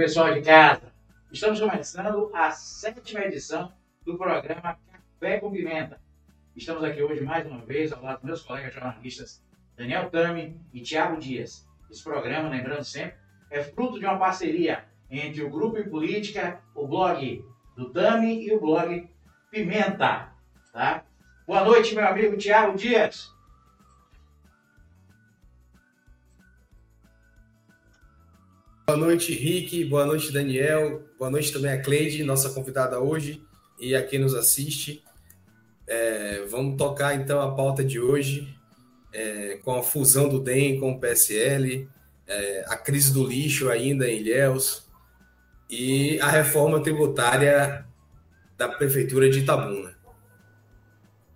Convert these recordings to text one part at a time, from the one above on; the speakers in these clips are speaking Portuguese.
pessoal de casa. Estamos começando a sétima edição do programa Café com Pimenta. Estamos aqui hoje mais uma vez ao lado dos meus colegas jornalistas Daniel Tami e Tiago Dias. Esse programa, lembrando sempre, é fruto de uma parceria entre o Grupo e Política, o blog do Tami e o blog Pimenta. Tá? Boa noite, meu amigo Tiago Dias. Boa noite, Rick. Boa noite, Daniel. Boa noite também a Cleide, nossa convidada hoje, e a quem nos assiste. É, vamos tocar então a pauta de hoje, é, com a fusão do DEM com o PSL, é, a crise do lixo ainda em Ilhéus e a reforma tributária da Prefeitura de Itabuna.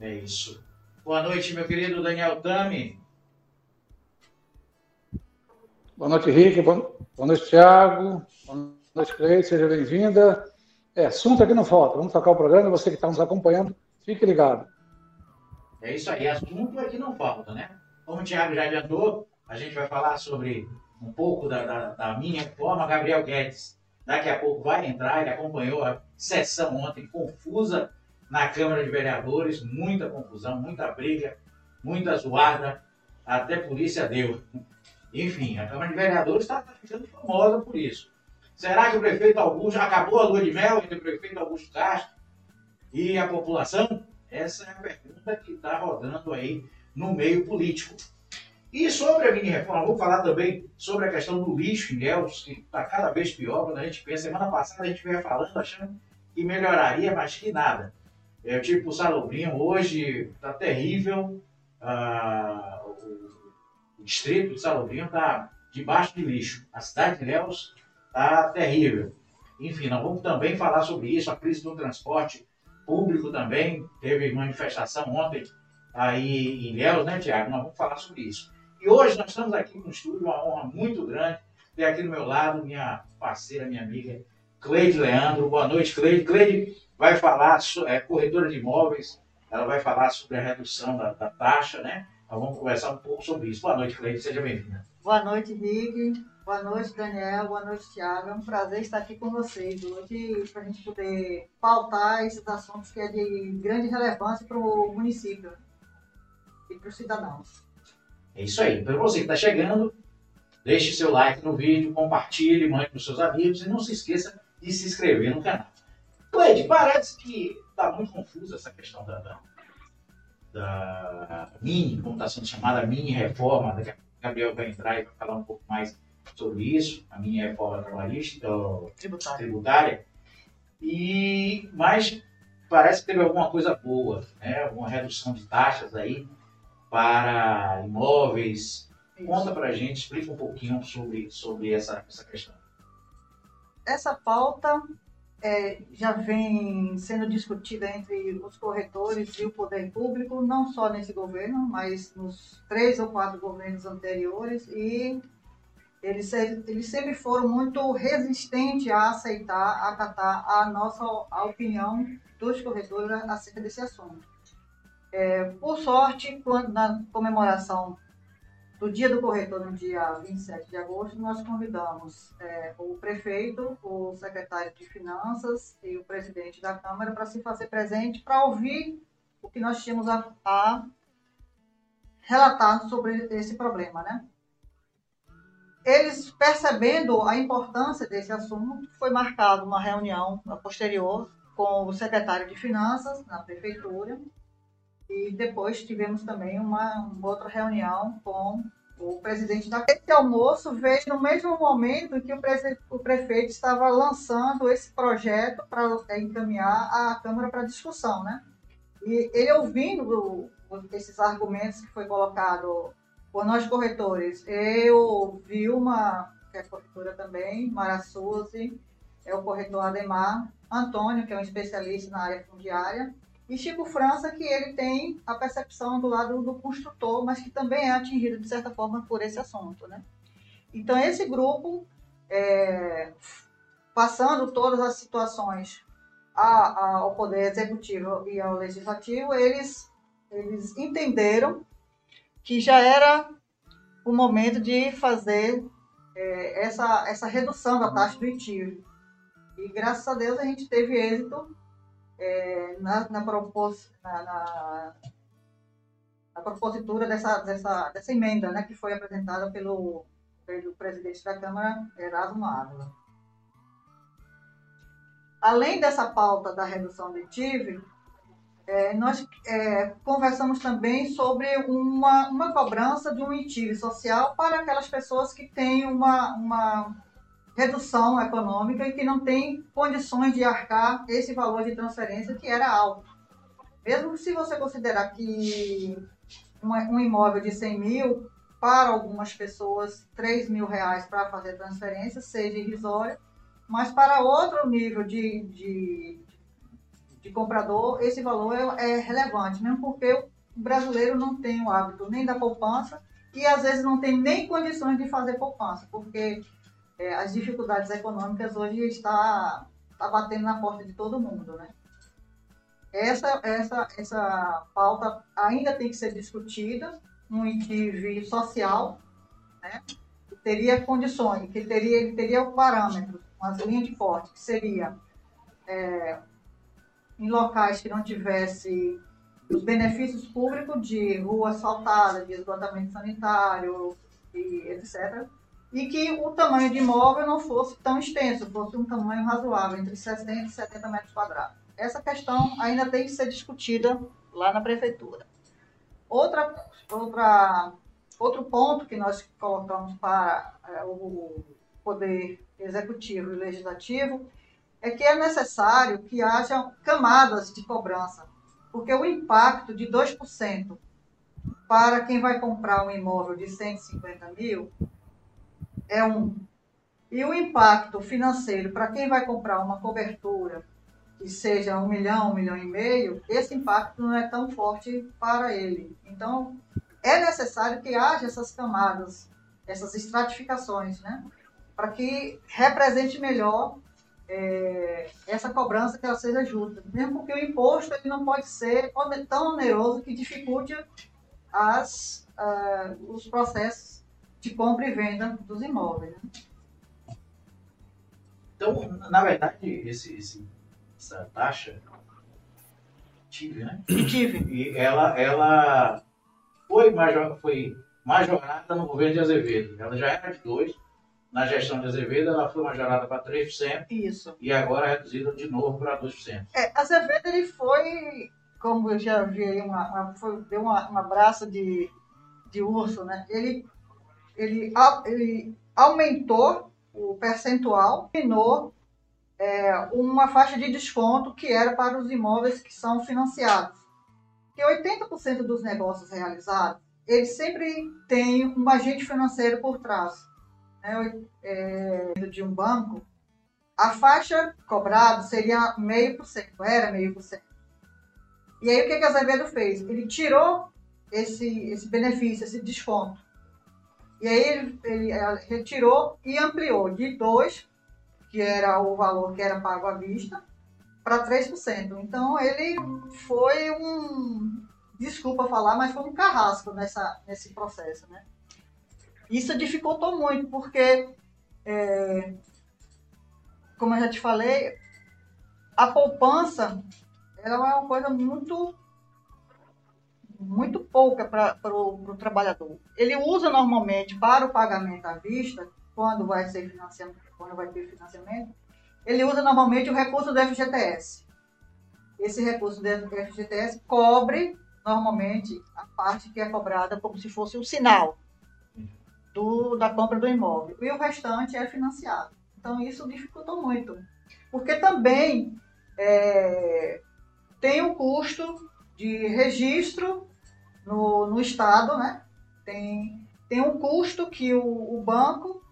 É isso. Boa noite, meu querido Daniel Tami. Boa noite, Rick. Boa noite, Thiago. Boa noite, Cleide. Seja bem-vinda. É, assunto aqui não falta. Vamos tocar o programa. Você que está nos acompanhando, fique ligado. É isso aí. Assunto aqui não falta, né? Como o Thiago já adiantou, a gente vai falar sobre um pouco da, da, da minha reforma. Gabriel Guedes daqui a pouco vai entrar. Ele acompanhou a sessão ontem confusa na Câmara de Vereadores. Muita confusão, muita briga, muita zoada. Até polícia deu. Enfim, a Câmara de Vereadores está tá ficando famosa por isso. Será que o prefeito Augusto acabou a lua de mel entre o prefeito Augusto Castro e a população? Essa é a pergunta que está rodando aí no meio político. E sobre a mini-reforma, vou falar também sobre a questão do lixo em Ilhéus, que está cada vez pior. Quando a gente pensa, semana passada a gente veio falando, achando que melhoraria, mas que nada. É, tipo o Salobrinho, hoje está terrível. Ah, o distrito de Salobrinho está debaixo de lixo. A cidade de Léus está terrível. Enfim, nós vamos também falar sobre isso, a crise do transporte público também. Teve manifestação ontem aí em Léus, né, Tiago? Nós vamos falar sobre isso. E hoje nós estamos aqui no estúdio, uma honra muito grande ter aqui do meu lado minha parceira, minha amiga, Cleide Leandro. Boa noite, Cleide. Cleide vai falar, é corretora de imóveis, ela vai falar sobre a redução da, da taxa, né? Nós vamos conversar um pouco sobre isso. Boa noite, Cleide, seja bem-vinda. Boa noite, Rick. Boa noite, Daniel. Boa noite, Thiago. É um prazer estar aqui com vocês hoje para a gente poder pautar esses assuntos que é de grande relevância para o município e para os cidadãos. É isso aí. Para você que está chegando, deixe seu like no vídeo, compartilhe, mande para os seus amigos e não se esqueça de se inscrever no canal. Cleide, parece que está muito confusa essa questão da, da da mini, como está sendo chamada, mini reforma, daqui a Gabriel vai entrar e vai falar um pouco mais sobre isso, a mini reforma trabalhista, tributária. tributária. E, mas parece que teve alguma coisa boa, né? alguma redução de taxas aí para imóveis. Isso. Conta para a gente, explica um pouquinho sobre, sobre essa, essa questão. Essa pauta é, já vem sendo discutida entre os corretores e o poder público, não só nesse governo, mas nos três ou quatro governos anteriores, e eles, eles sempre foram muito resistentes a aceitar, a acatar a nossa a opinião dos corretores acerca desse assunto. É, por sorte, quando, na comemoração do Dia do Corretor, no dia 27 de agosto, nós convidamos é, o prefeito, o secretário de Finanças e o presidente da Câmara para se fazer presente, para ouvir o que nós tínhamos a, a relatar sobre esse problema, né? Eles, percebendo a importância desse assunto, foi marcada uma reunião posterior com o secretário de Finanças na prefeitura, e depois tivemos também uma, uma outra reunião com o presidente da Esse almoço veio no mesmo momento que o, pre... o prefeito estava lançando esse projeto para é, encaminhar a Câmara para discussão, né? E ele ouvindo esses argumentos que foi colocado por nós corretores, eu vi uma que é corretora também, Mara Suzy, é o corretor Ademar, Antônio, que é um especialista na área fundiária, e Chico França, que ele tem a percepção do lado do construtor, mas que também é atingido, de certa forma, por esse assunto. Né? Então, esse grupo, é, passando todas as situações ao Poder Executivo e ao Legislativo, eles, eles entenderam que já era o momento de fazer é, essa, essa redução da taxa do ITIR. E graças a Deus a gente teve êxito é, na, na, propos, na, na, na, propositura dessa, dessa, dessa emenda né, que foi apresentada pelo, pelo presidente da Câmara, Erasmo Ávila. Além dessa pauta da redução do ITIV, é, nós é, conversamos também sobre uma, uma cobrança de um ITIV social para aquelas pessoas que têm uma, uma redução econômica e que não têm condições de arcar esse valor de transferência que era alto. Mesmo se você considerar que um imóvel de 100 mil, para algumas pessoas, 3 mil reais para fazer transferência seja irrisória, mas para outro nível de, de, de comprador, esse valor é, é, relevante, mesmo porque o brasileiro não tem o hábito nem da poupança e às vezes não tem nem condições de fazer poupança, porque é, as dificuldades econômicas hoje está, está batendo na porta de todo mundo, né? Essa, essa, essa pauta ainda tem que ser discutida, um ITV social, né? que teria condições, que teria, ele teria parâmetros umas linhas de corte, que seria é, em locais que não tivesse os benefícios públicos de rua asfaltada, de esgotamento sanitário, e etc. E que o tamanho de imóvel não fosse tão extenso, fosse um tamanho razoável, entre 60 e 70 metros quadrados. Essa questão ainda tem que ser discutida lá na prefeitura. Outra, outra, outro ponto que nós colocamos para é, o Poder Executivo e Legislativo, é que é necessário que haja camadas de cobrança, porque o impacto de 2% para quem vai comprar um imóvel de 150 mil é um. E o impacto financeiro para quem vai comprar uma cobertura que seja um milhão, um milhão e meio, esse impacto não é tão forte para ele. Então, é necessário que haja essas camadas, essas estratificações, né? para que represente melhor é, essa cobrança que ela seja justa. Mesmo porque o imposto ele não pode ser tão oneroso que dificulte as, uh, os processos de compra e venda dos imóveis. Né? Então, na verdade, esse, esse, essa taxa tive, né? Tive. E ela, ela foi, major, foi majorada no governo de Azevedo. Ela já era de dois na gestão de Azevedo, ela foi majorada para 3%. Isso. E agora reduzida de novo para 2%. É, Azevedo ele foi, como eu já vi aí, uma, uma foi, deu uma, um abraço de, de urso, né? Ele, ele, ele aumentou o percentual, eliminou é, uma faixa de desconto que era para os imóveis que são financiados. Que 80% dos negócios realizados, eles sempre têm um agente financeiro por trás né, é, de um banco, a faixa cobrada seria meio por cento, era meio por cento. E aí o que, que Azevedo fez? Ele tirou esse, esse benefício, esse desconto. E aí ele, ele retirou e ampliou de 2, que era o valor que era pago à vista, para 3%. Então ele foi um, desculpa falar, mas foi um carrasco nessa, nesse processo, né? Isso dificultou muito, porque, é, como eu já te falei, a poupança ela é uma coisa muito muito pouca para o trabalhador. Ele usa normalmente para o pagamento à vista, quando vai ser financiamento, quando vai ter financiamento, ele usa normalmente o recurso do FGTS. Esse recurso do FGTS cobre normalmente a parte que é cobrada como se fosse um sinal do, da compra do imóvel. E o restante é financiado. Então, isso dificultou muito. Porque também é, tem o custo de registro no, no Estado, né? Tem, tem um custo que o, o banco,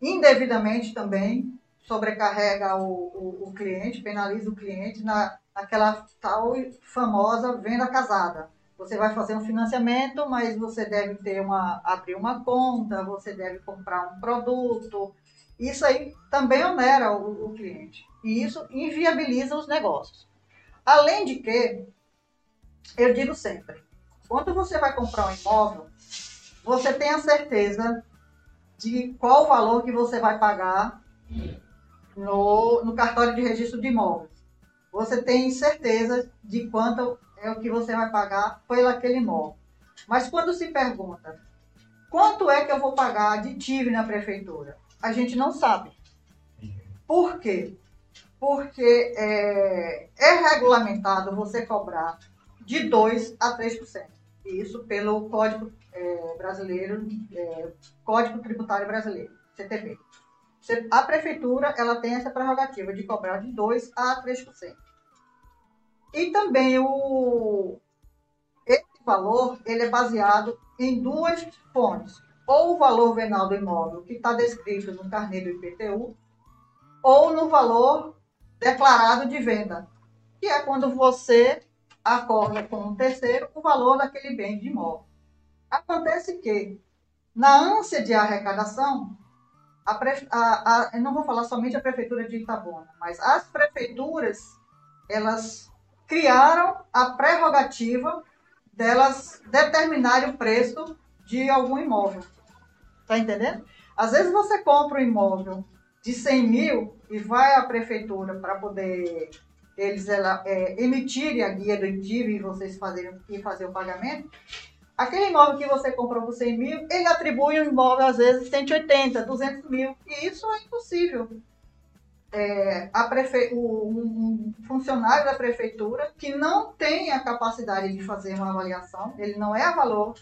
indevidamente também, sobrecarrega o, o, o cliente, penaliza o cliente na, naquela tal famosa venda casada você vai fazer um financiamento, mas você deve ter uma, abrir uma conta, você deve comprar um produto. Isso aí também onera o, o cliente. E isso inviabiliza os negócios. Além de que, eu digo sempre, quando você vai comprar um imóvel, você tem a certeza de qual o valor que você vai pagar no, no cartório de registro de imóveis. Você tem certeza de quanto é o que você vai pagar pelo aquele imóvel. Mas quando se pergunta quanto é que eu vou pagar de TIV na prefeitura, a gente não sabe. Por quê? Porque é, é regulamentado você cobrar de 2 a 3%. Isso pelo Código é, Brasileiro, é, Código Tributário Brasileiro, CTB. A prefeitura ela tem essa prerrogativa de cobrar de 2 a 3%. E também o, esse valor ele é baseado em duas fontes. Ou o valor venal do imóvel, que está descrito no carnê do IPTU, ou no valor declarado de venda, que é quando você acorda com um terceiro o valor daquele bem de imóvel. Acontece que, na ânsia de arrecadação, a, a, a, não vou falar somente a prefeitura de Itabuna, mas as prefeituras, elas criaram a prerrogativa delas determinarem o preço de algum imóvel. Tá entendendo? Às vezes você compra um imóvel de 100 mil e vai à prefeitura para poder eles ela, é, emitirem a guia do ITIV e vocês fazerem e fazer o pagamento. Aquele imóvel que você comprou por 100 mil, ele atribui um imóvel às vezes 180, 200 mil. E isso é impossível. É, a prefe... um funcionário da prefeitura que não tem a capacidade de fazer uma avaliação, ele não é valor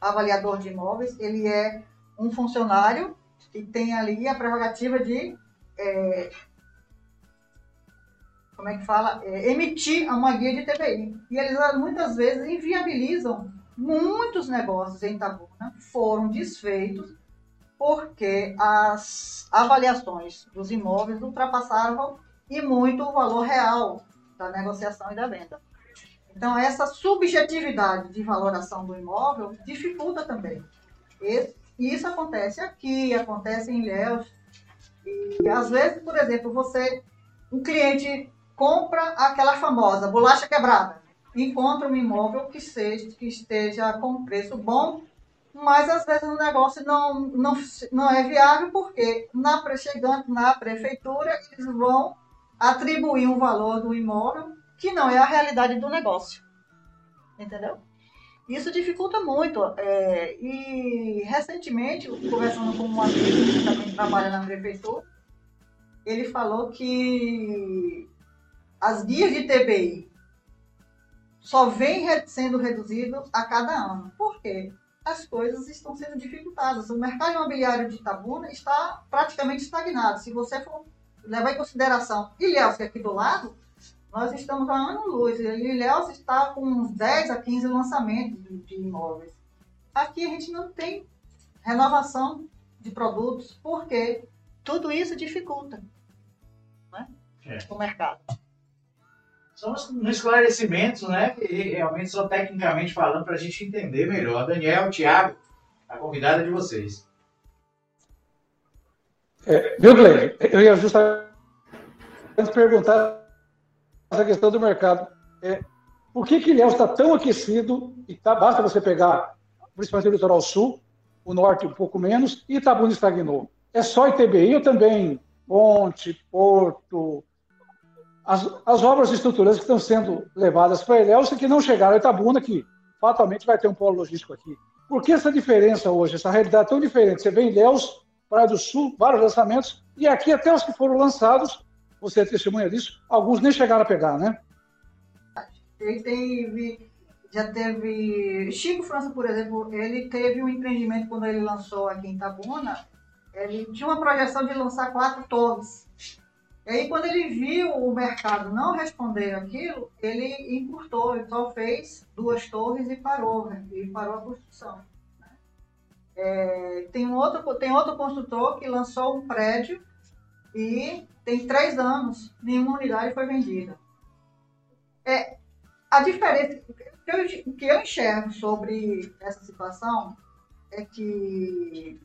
avaliador de imóveis, ele é um funcionário que tem ali a prerrogativa de é, como é que fala, é, emitir uma guia de TBI. E eles muitas vezes inviabilizam muitos negócios em Itabuna, foram desfeitos porque as avaliações dos imóveis ultrapassavam e muito o valor real da negociação e da venda. Então, essa subjetividade de valoração do imóvel dificulta também. E isso acontece aqui, acontece em Ilhéus. E às vezes, por exemplo, você, um cliente compra aquela famosa bolacha quebrada, encontra um imóvel que, seja, que esteja com preço bom, mas às vezes o negócio não, não, não é viável porque na, chegando na prefeitura eles vão atribuir um valor do imóvel que não é a realidade do negócio. Entendeu? Isso dificulta muito. É, e recentemente, conversando com um amigo que também trabalha na prefeitura, ele falou que as guias de TBI só vêm sendo reduzidas a cada ano. Por quê? As coisas estão sendo dificultadas. O mercado imobiliário de Itabuna está praticamente estagnado. Se você for levar em consideração Ilhéus, que é aqui do lado, nós estamos a ano-luz. Ilhéus está com uns 10 a 15 lançamentos de, imóveis. Aqui a gente não tem renovação de produtos, porque tudo isso dificulta né? é. o mercado são esclarecimentos, né? Realmente só tecnicamente falando para a gente entender melhor. Daniel, Tiago, a convidada de vocês. É, viu, Gleide? Eu ia justamente perguntar essa questão do mercado. É, por que que Ilhéus está tão aquecido e tá, basta você pegar, principalmente o litoral sul, o norte um pouco menos, e Itabuna estagnou? É só ITBI ou também Ponte, Porto, as, as obras estruturantes que estão sendo levadas para Ilhéus e que não chegaram a Itabuna, que fatalmente vai ter um polo logístico aqui. Por que essa diferença hoje, essa realidade tão diferente? Você vê em Ilhéus, Praia do Sul, vários lançamentos, e aqui até os que foram lançados, você é testemunha disso, alguns nem chegaram a pegar, né? Ele teve, já teve, Chico França, por exemplo, ele teve um empreendimento quando ele lançou aqui em Itabuna, ele tinha uma projeção de lançar quatro torres e aí, quando ele viu o mercado não responder aquilo, ele encurtou, ele só fez duas torres e parou, né? e parou a construção. Né? É, tem, outro, tem outro construtor que lançou um prédio e tem três anos, nenhuma unidade foi vendida. É, a diferença, o que eu enxergo sobre essa situação é que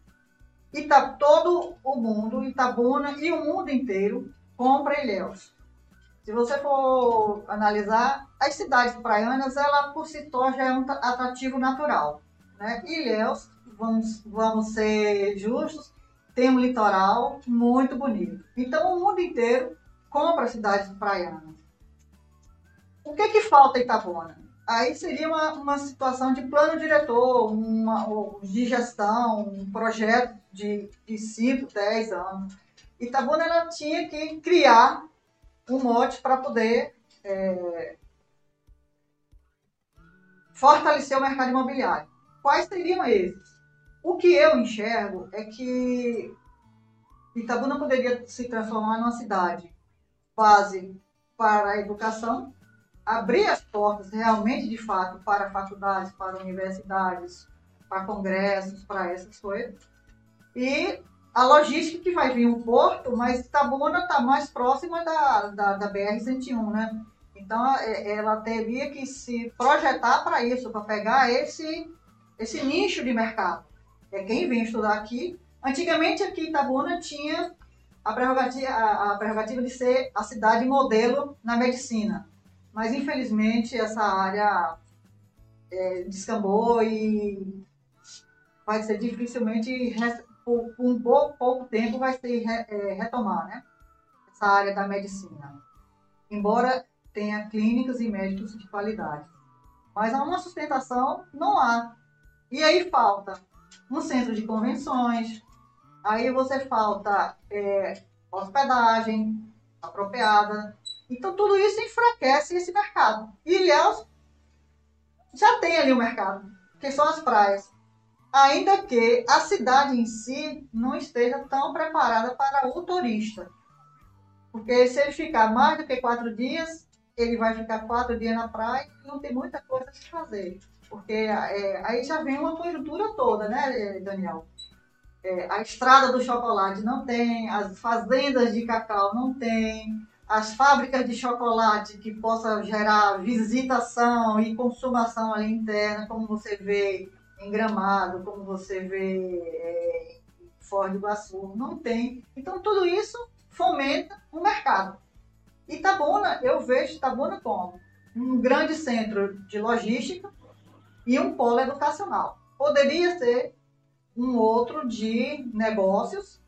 Ita, todo o mundo, Itabuna e o mundo inteiro compra Ilhéus. Se você for analisar, as cidades praianas, ela por si só já é um atrativo natural. Né? Ilhéus, vamos, vamos ser justos, tem um litoral muito bonito. Então, o mundo inteiro compra cidades praianas. O que, que falta em Itabuna? Aí seria uma, uma situação de plano diretor, uma, de gestão, um projeto de, de 5, 10 anos. Itabuna ela tinha que criar um mote para poder é, fortalecer o mercado imobiliário. Quais seriam esses? O que eu enxergo é que Itabuna poderia se transformar numa cidade base para a educação, abrir as portas realmente, de fato, para faculdades, para universidades, para congressos, para essas coisas. E a logística que vai vir um porto, mas Itabuna está mais próxima da, da, da BR-101, né? Então, é, ela teria que se projetar para isso, para pegar esse, esse nicho de mercado. É quem vem estudar aqui. Antigamente, aqui Itabuna tinha a prerrogativa, a, a prerrogativa de ser a cidade modelo na medicina. Mas, infelizmente, essa área é, descambou e vai ser dificilmente, por, por um pouco, pouco, tempo, vai ser é, retomar né? essa área da medicina. Embora tenha clínicas e médicos de qualidade. Mas há uma sustentação, não há. E aí falta um centro de convenções, aí você falta é, hospedagem apropriada. Então tudo isso enfraquece esse mercado. E Ilhéus já tem ali o mercado, que são as praias. Ainda que a cidade em si não esteja tão preparada para o turista. Porque se ele ficar mais do que quatro dias, ele vai ficar quatro dias na praia e não tem muita coisa a fazer. Porque é, aí já vem uma conjuntura toda, né, Daniel? É, a estrada do chocolate não tem, as fazendas de cacau não tem, as fábricas de chocolate que possa gerar visitação e consumação ali interna, como você vê em Gramado, como você vê é, em Ford do Iguaçu, não tem. Então tudo isso fomenta o mercado. Itabuna, eu vejo Itabuna como um grande centro de logística e um polo educacional. Poderia ser um outro de negócios,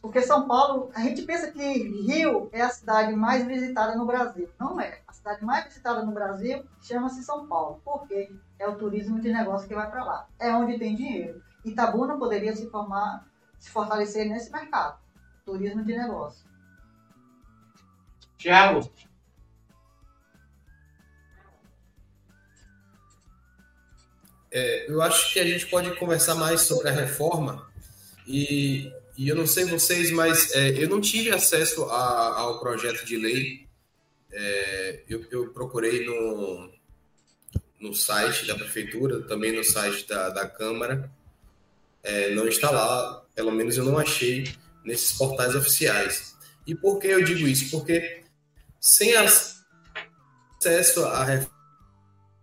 porque São Paulo, a gente pensa que Rio é a cidade mais visitada no Brasil. Não é. A cidade mais visitada no Brasil chama-se São Paulo. Por quê? É o turismo de negócio que vai para lá. É onde tem dinheiro. Itabuna poderia se formar, se fortalecer nesse mercado. Turismo de negócio. Tiago. É, eu acho que a gente pode conversar mais sobre a reforma e, e eu não sei vocês, mas é, eu não tive acesso a, ao projeto de lei. É, eu, eu, procurei no, no site da prefeitura, também no site da, da Câmara. É, não está lá, pelo menos eu não achei nesses portais oficiais. E por que eu digo isso? Porque sem acesso à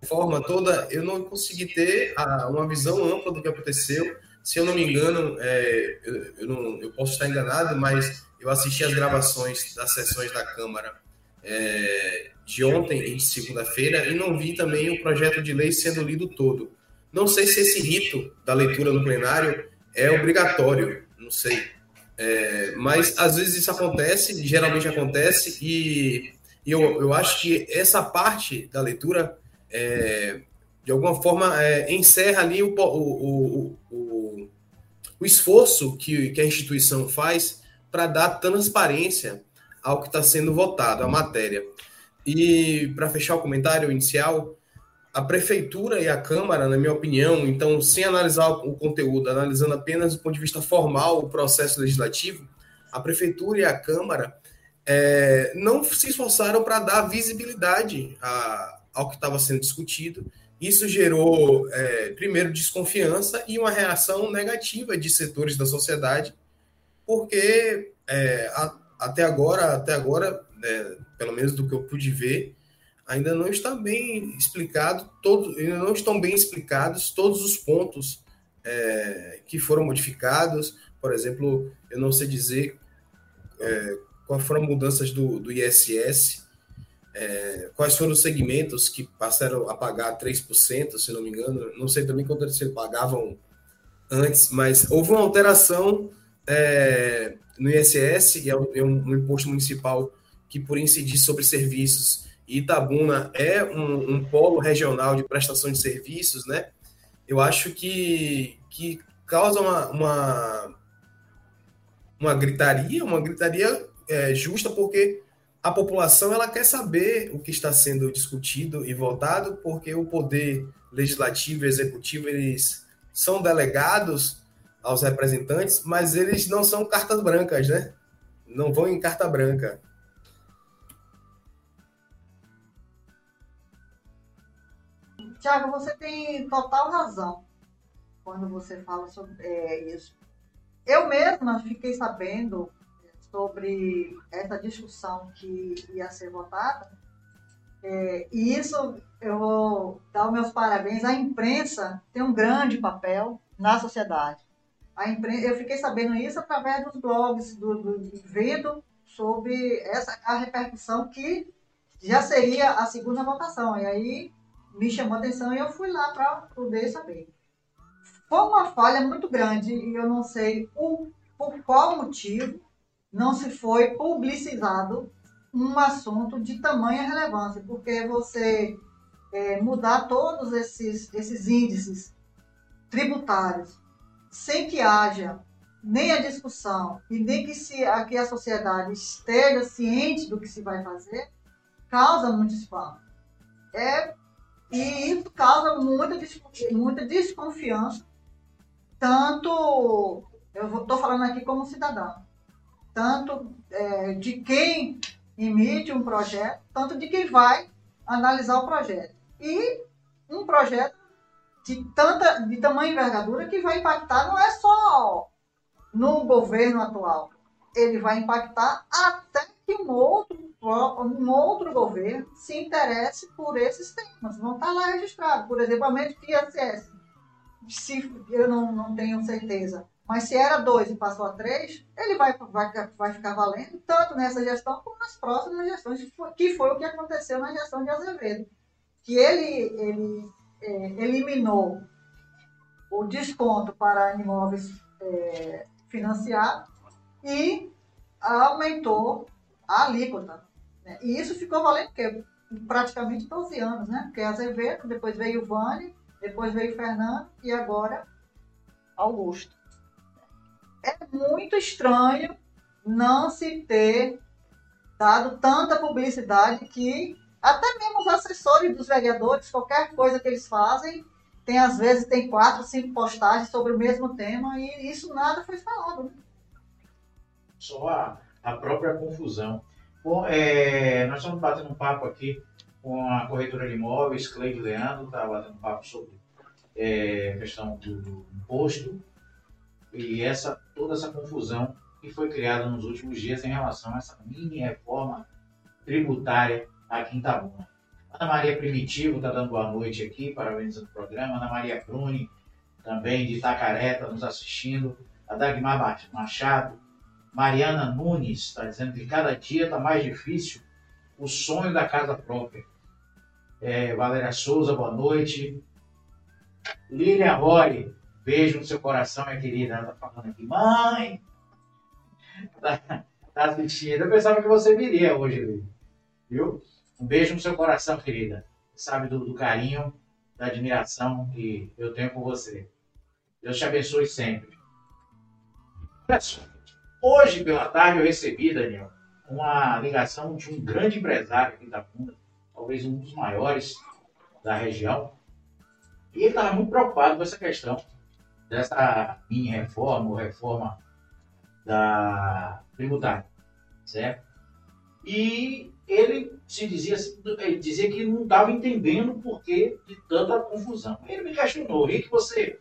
reforma toda, eu não consegui ter a, uma visão ampla do que aconteceu. Se eu não me engano, é, eu, eu, não, eu, posso estar enganado, mas eu assisti as gravações das sessões da Câmara é, de ontem e de segunda-feira e não vi também o projeto de lei sendo lido todo. Não sei se esse rito da leitura no plenário é obrigatório, não sei. É, mas às vezes isso acontece, geralmente acontece, e eu, eu acho que essa parte da leitura, é, de alguma forma, é, encerra ali o, o, o, o esforço que, que a instituição faz para dar transparência ao que está sendo votado, a matéria. E para fechar o comentário inicial, a prefeitura e a Câmara, na minha opinião, então, sem analisar o conteúdo, analisando apenas do ponto de vista formal o processo legislativo, a prefeitura e a Câmara é, não se esforçaram para dar visibilidade a, ao que estava sendo discutido. Isso gerou, é, primeiro, desconfiança e uma reação negativa de setores da sociedade, porque é, a, até agora, até agora, né, pelo menos do que eu pude ver, ainda não está bem explicado, todo, ainda não estão bem explicados todos os pontos é, que foram modificados. Por exemplo, eu não sei dizer é, quais foram mudanças do, do ISS, é, quais foram os segmentos que passaram a pagar 3%, se não me engano. Não sei também quanto eles pagavam antes, mas houve uma alteração é, no ISS, que é um, é um, imposto municipal que, por incidir sobre serviços, Itabuna é um, um, polo regional de prestação de serviços, né? Eu acho que, que causa uma, uma, uma gritaria, uma gritaria é, justa, porque a população ela quer saber o que está sendo discutido e votado, porque o poder legislativo e executivo eles são delegados aos representantes, mas eles não são cartas brancas, né? Não vão em carta branca. Tiago, você tem total razão quando você fala sobre é, isso. Eu mesma fiquei sabendo sobre essa discussão que ia ser votada, é, e isso eu vou dar os meus parabéns. A imprensa tem um grande papel na sociedade. A imprensa, eu fiquei sabendo isso através dos blogs, do, do, vendo sobre essa, a repercussão que já seria a segunda votação. E aí me chamou a atenção e eu fui lá para poder saber. Foi uma falha muito grande e eu não sei o, por qual motivo não se foi publicizado um assunto de tamanha relevância, porque você é, mudar todos esses, esses índices tributários sem que haja nem a discussão e nem que, se, a, que a sociedade esteja ciente do que se vai fazer, causa muito espanto. É, e isso causa muita, muita desconfiança, tanto, eu estou falando aqui como cidadão, tanto é, de quem emite um projeto, tanto de quem vai analisar o projeto. E um projeto de tanta de tamanha envergadura que vai impactar não é só no governo atual, ele vai impactar até que um outro, um outro governo se interesse por esses temas. Vão estar lá registrados. Por exemplo, aumento de ISS. Se, eu não, não tenho certeza. Mas se era dois e passou a três, ele vai, vai, vai ficar valendo tanto nessa gestão como nas próximas gestões, que foi o que aconteceu na gestão de Azevedo. Que ele, ele é, eliminou o desconto para imóveis é, financiados e aumentou a alíquota. Né? E isso ficou valendo porque, praticamente 12 anos, né? Porque Azevedo, depois veio o Vane, depois veio o Fernando e agora Augusto é muito estranho não se ter dado tanta publicidade que até mesmo os assessores dos vereadores, qualquer coisa que eles fazem, tem às vezes tem quatro, cinco postagens sobre o mesmo tema e isso nada foi falado. Né? Só a, a própria confusão. Bom, é, nós estamos batendo um papo aqui com a corretora de imóveis, Cleide Leandro, está batendo um papo sobre é, a questão do, do imposto e essa toda essa confusão que foi criada nos últimos dias em relação a essa mini reforma tributária aqui em Itabuna. Ana Maria Primitivo está dando boa noite aqui, parabéns o programa. Ana Maria Bruni, também de Itacaré, está nos assistindo. A Dagmar Machado. Mariana Nunes está dizendo que cada dia está mais difícil o sonho da casa própria. É, Valéria Souza, boa noite. Lilian Roy, Beijo no seu coração, minha querida. Ela tá falando aqui, mãe! Tá, tá assistindo. Eu pensava que você viria hoje, viu? Um beijo no seu coração, querida. Sabe do, do carinho, da admiração que eu tenho por você. Deus te abençoe sempre. Hoje, pela tarde, eu recebi, Daniel, uma ligação de um grande empresário aqui da Funda, talvez um dos maiores da região. E ele estava muito preocupado com essa questão dessa mini reforma ou reforma da tributária, certo? E ele se dizia, ele dizia que não estava entendendo o porquê de tanta confusão. Ele me questionou, Rick, você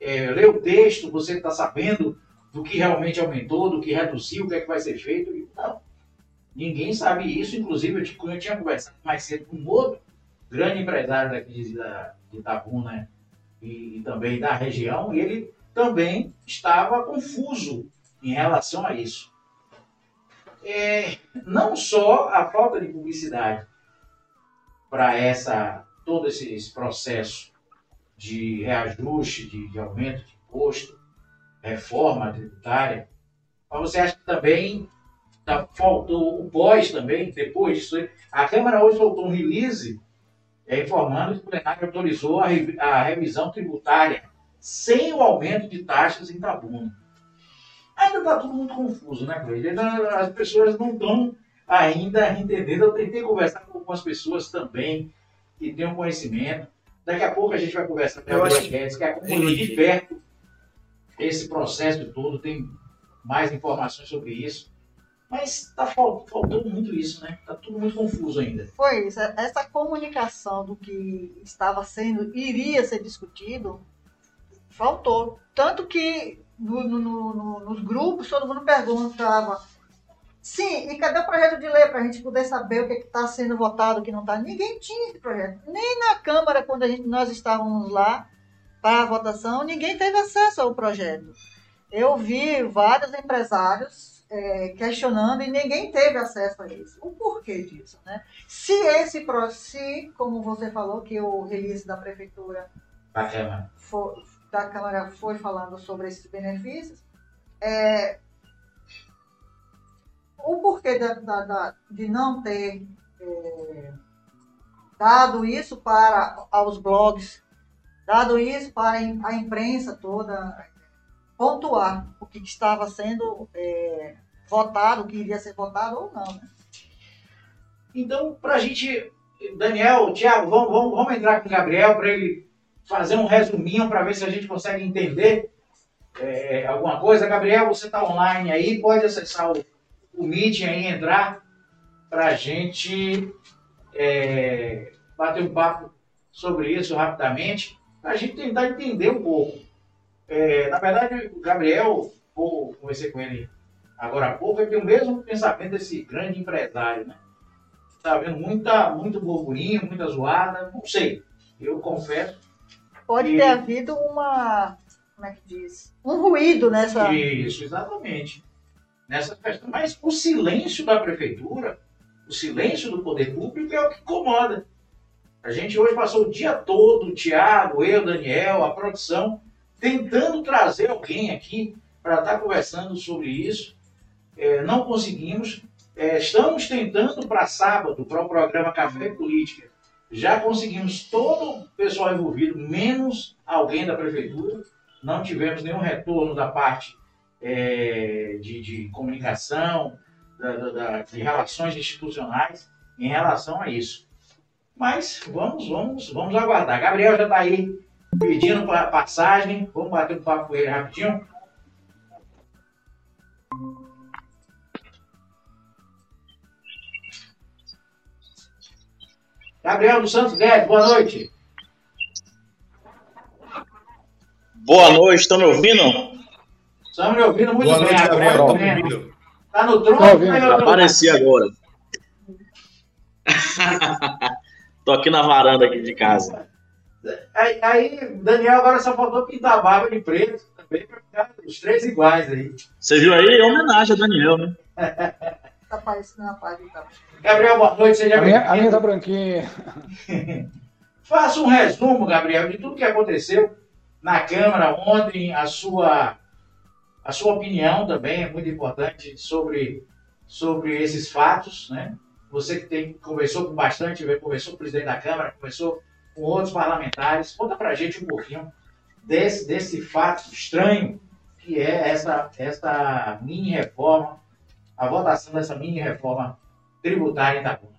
é, o texto, você está sabendo do que realmente aumentou, do que reduziu, o que é que vai ser feito? E, não, ninguém sabe isso, inclusive eu, eu tinha conversado mais cedo com um outro grande empresário daqui de, de Itabuna, né? e, e também da região, e ele também estava confuso em relação a isso. É, não só a falta de publicidade para essa todo esse, esse, processo de reajuste, de, de aumento de imposto, reforma tributária, mas você acha que também tá, faltou o pós também, depois disso? A Câmara hoje soltou um release é, informando que o plenário autorizou a, a revisão tributária sem o aumento de taxas em Tabuna. Ainda está tudo muito confuso, né, Cleide? As pessoas não estão ainda entendendo. Eu tentei conversar com algumas pessoas também que têm um conhecimento. Daqui a pouco a gente vai conversar com a Guedes, que acompanhou de perto esse processo todo, tem mais informações sobre isso. Mas está faltando muito isso, né? Está tudo muito confuso ainda. Foi isso. Essa comunicação do que estava sendo, iria ser discutido, faltou. Tanto que no, no, no, nos grupos todo mundo perguntava. Sim, e cadê o projeto de lei para a gente poder saber o que está sendo votado, o que não está? Ninguém tinha esse projeto. Nem na Câmara, quando a gente, nós estávamos lá para a votação, ninguém teve acesso ao projeto. Eu vi vários empresários é, questionando e ninguém teve acesso a isso. O porquê disso, né? Se esse, se, como você falou, que o release da prefeitura da Câmara. For, da Câmara foi falando sobre esses benefícios, é, o porquê da, de não ter é, dado isso para aos blogs, dado isso para a imprensa toda pontuar o que estava sendo é, votado, o que iria ser votado ou não. Né? Então, para a gente, Daniel, Tiago, vamos, vamos, vamos entrar com o Gabriel para ele fazer um resuminho para ver se a gente consegue entender é, alguma coisa. Gabriel, você está online aí, pode acessar o, o Meet aí, entrar para a gente é, bater um papo sobre isso rapidamente, para a gente tentar entender um pouco. É, na verdade, o Gabriel, eu conversei com ele agora há pouco, ele tem o mesmo pensamento desse grande empresário, né? Está vendo muita, muito burburinho, muita zoada, não sei. Eu confesso Pode e... ter havido uma. Como é que diz? Um ruído nessa. Isso, exatamente. Nessa questão. Mas o silêncio da prefeitura, o silêncio do poder público é o que incomoda. A gente hoje passou o dia todo, o Tiago, eu, Daniel, a produção, tentando trazer alguém aqui para estar tá conversando sobre isso. É, não conseguimos. É, estamos tentando para sábado, para o programa Café Política, já conseguimos todo o pessoal envolvido, menos alguém da prefeitura. Não tivemos nenhum retorno da parte é, de, de, comunicação, da, da, de relações institucionais em relação a isso. Mas vamos, vamos, vamos aguardar. Gabriel já está aí pedindo passagem. Vamos bater um papo com ele rapidinho. Gabriel dos Santos Guedes, boa noite. Boa noite, estão me ouvindo? Estamos me ouvindo muito boa bem. Noite, Gabriel, ouvindo. Tá no tronco? Tá Apareci agora. Tô aqui na varanda aqui de casa. Aí, aí, Daniel agora só faltou pintar a barba de preto também para ficar os três iguais aí. Você viu aí? É homenagem a Daniel, né? tá aparecendo na página. Tá? Gabriel, boa noite, seja bem-vindo. A minha tá branquinha. Faça um resumo, Gabriel, de tudo que aconteceu na Câmara ontem, a sua, a sua opinião também é muito importante sobre, sobre esses fatos, né? Você que tem, conversou com bastante, conversou com o presidente da Câmara, conversou com outros parlamentares, conta pra gente um pouquinho desse, desse fato estranho que é essa, essa mini reforma, a votação dessa mini reforma tributária em Itabuna.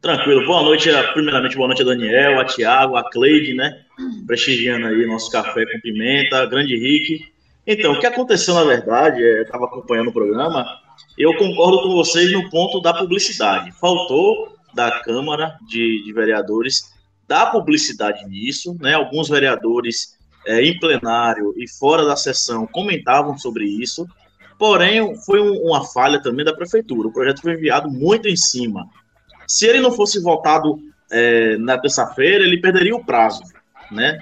Tranquilo. Boa noite, primeiramente, boa noite a Daniel, a Tiago, a Cleide, né? Prestigiando aí nosso café com pimenta, grande Rick. Então, o que aconteceu, na verdade, é, eu estava acompanhando o programa, eu concordo com vocês no ponto da publicidade. Faltou da Câmara de, de Vereadores dar publicidade nisso, né? Alguns vereadores é, em plenário e fora da sessão comentavam sobre isso. Porém, foi uma falha também da prefeitura. O projeto foi enviado muito em cima. Se ele não fosse votado é, na terça-feira, ele perderia o prazo, né?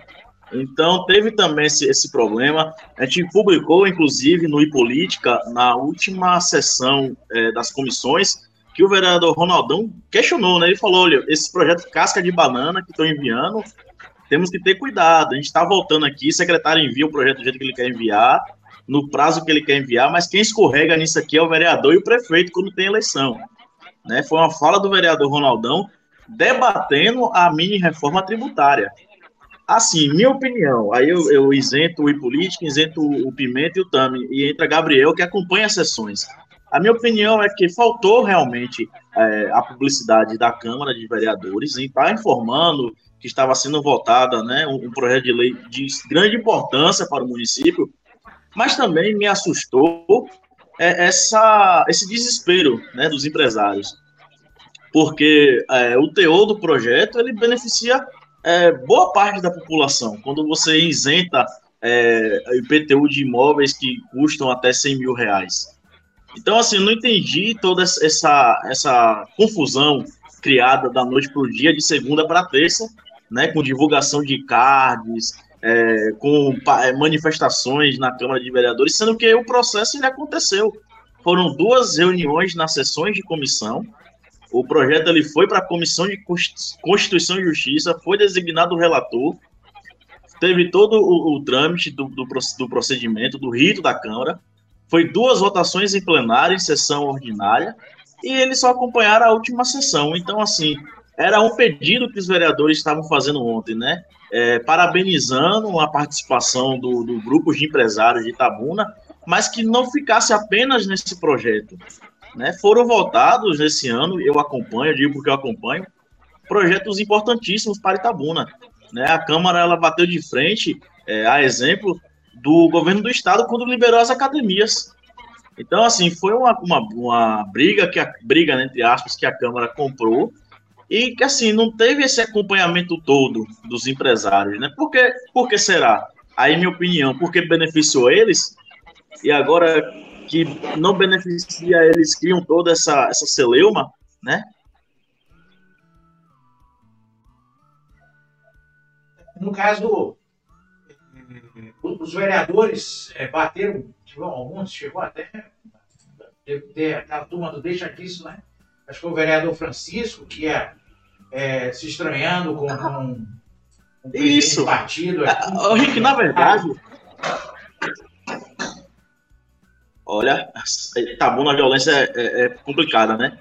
Então, teve também esse, esse problema. A gente publicou, inclusive, no iPolítica, na última sessão é, das comissões, que o vereador Ronaldão questionou, né? Ele falou: olha, esse projeto casca de banana que estão enviando, temos que ter cuidado. A gente está voltando aqui, o secretário envia o projeto do jeito que ele quer enviar, no prazo que ele quer enviar, mas quem escorrega nisso aqui é o vereador e o prefeito quando tem eleição. Né? Foi uma fala do vereador Ronaldão debatendo a mini reforma tributária. Assim, minha opinião, aí eu, eu isento o Ipolítica, isento o Pimenta e o Tami, e entra Gabriel, que acompanha as sessões. A minha opinião é que faltou realmente é, a publicidade da Câmara de Vereadores em estar tá informando que estava sendo votada né, um, um projeto de lei de grande importância para o município, mas também me assustou é, essa, esse desespero né, dos empresários, porque é, o teor do projeto ele beneficia é, boa parte da população. Quando você isenta é, IPTU de imóveis que custam até 100 mil reais. Então, assim, não entendi toda essa, essa confusão criada da noite para o dia, de segunda para terça, né, com divulgação de cards, é, com é, manifestações na Câmara de Vereadores, sendo que o processo ele aconteceu. Foram duas reuniões nas sessões de comissão, o projeto ele foi para a Comissão de Constituição e Justiça, foi designado o relator, teve todo o, o trâmite do, do, do, procedimento, do rito da Câmara, foi duas votações em plenário, em sessão ordinária, e eles só acompanharam a última sessão. Então, assim, era um pedido que os vereadores estavam fazendo ontem, né? É, parabenizando a participação do, do grupo de empresários de Itabuna, mas que não ficasse apenas nesse projeto, né, foram votados nesse ano, eu acompanho, eu digo porque eu acompanho, projetos importantíssimos para Itabuna. Né? A Câmara ela bateu de frente, é, a exemplo do governo do estado, quando liberou as academias. Então, assim, foi uma, uma, uma briga, que a, briga, né, entre aspas, que a Câmara comprou, e que, assim, não teve esse acompanhamento todo dos empresários, né? Por que, por que será? Aí, minha opinião, porque beneficiou eles, e agora que não beneficia eles, criam toda essa, essa celeuma, né? No caso, os vereadores é, bateram, alguns chegou até ter aquela turma do deixa disso, né? Acho que o vereador Francisco, que é, é se estranhando com, com, com Isso. partido. Aqui, o Rick, na verdade, Olha, Itabuna, a violência é, é, é, complicada, né?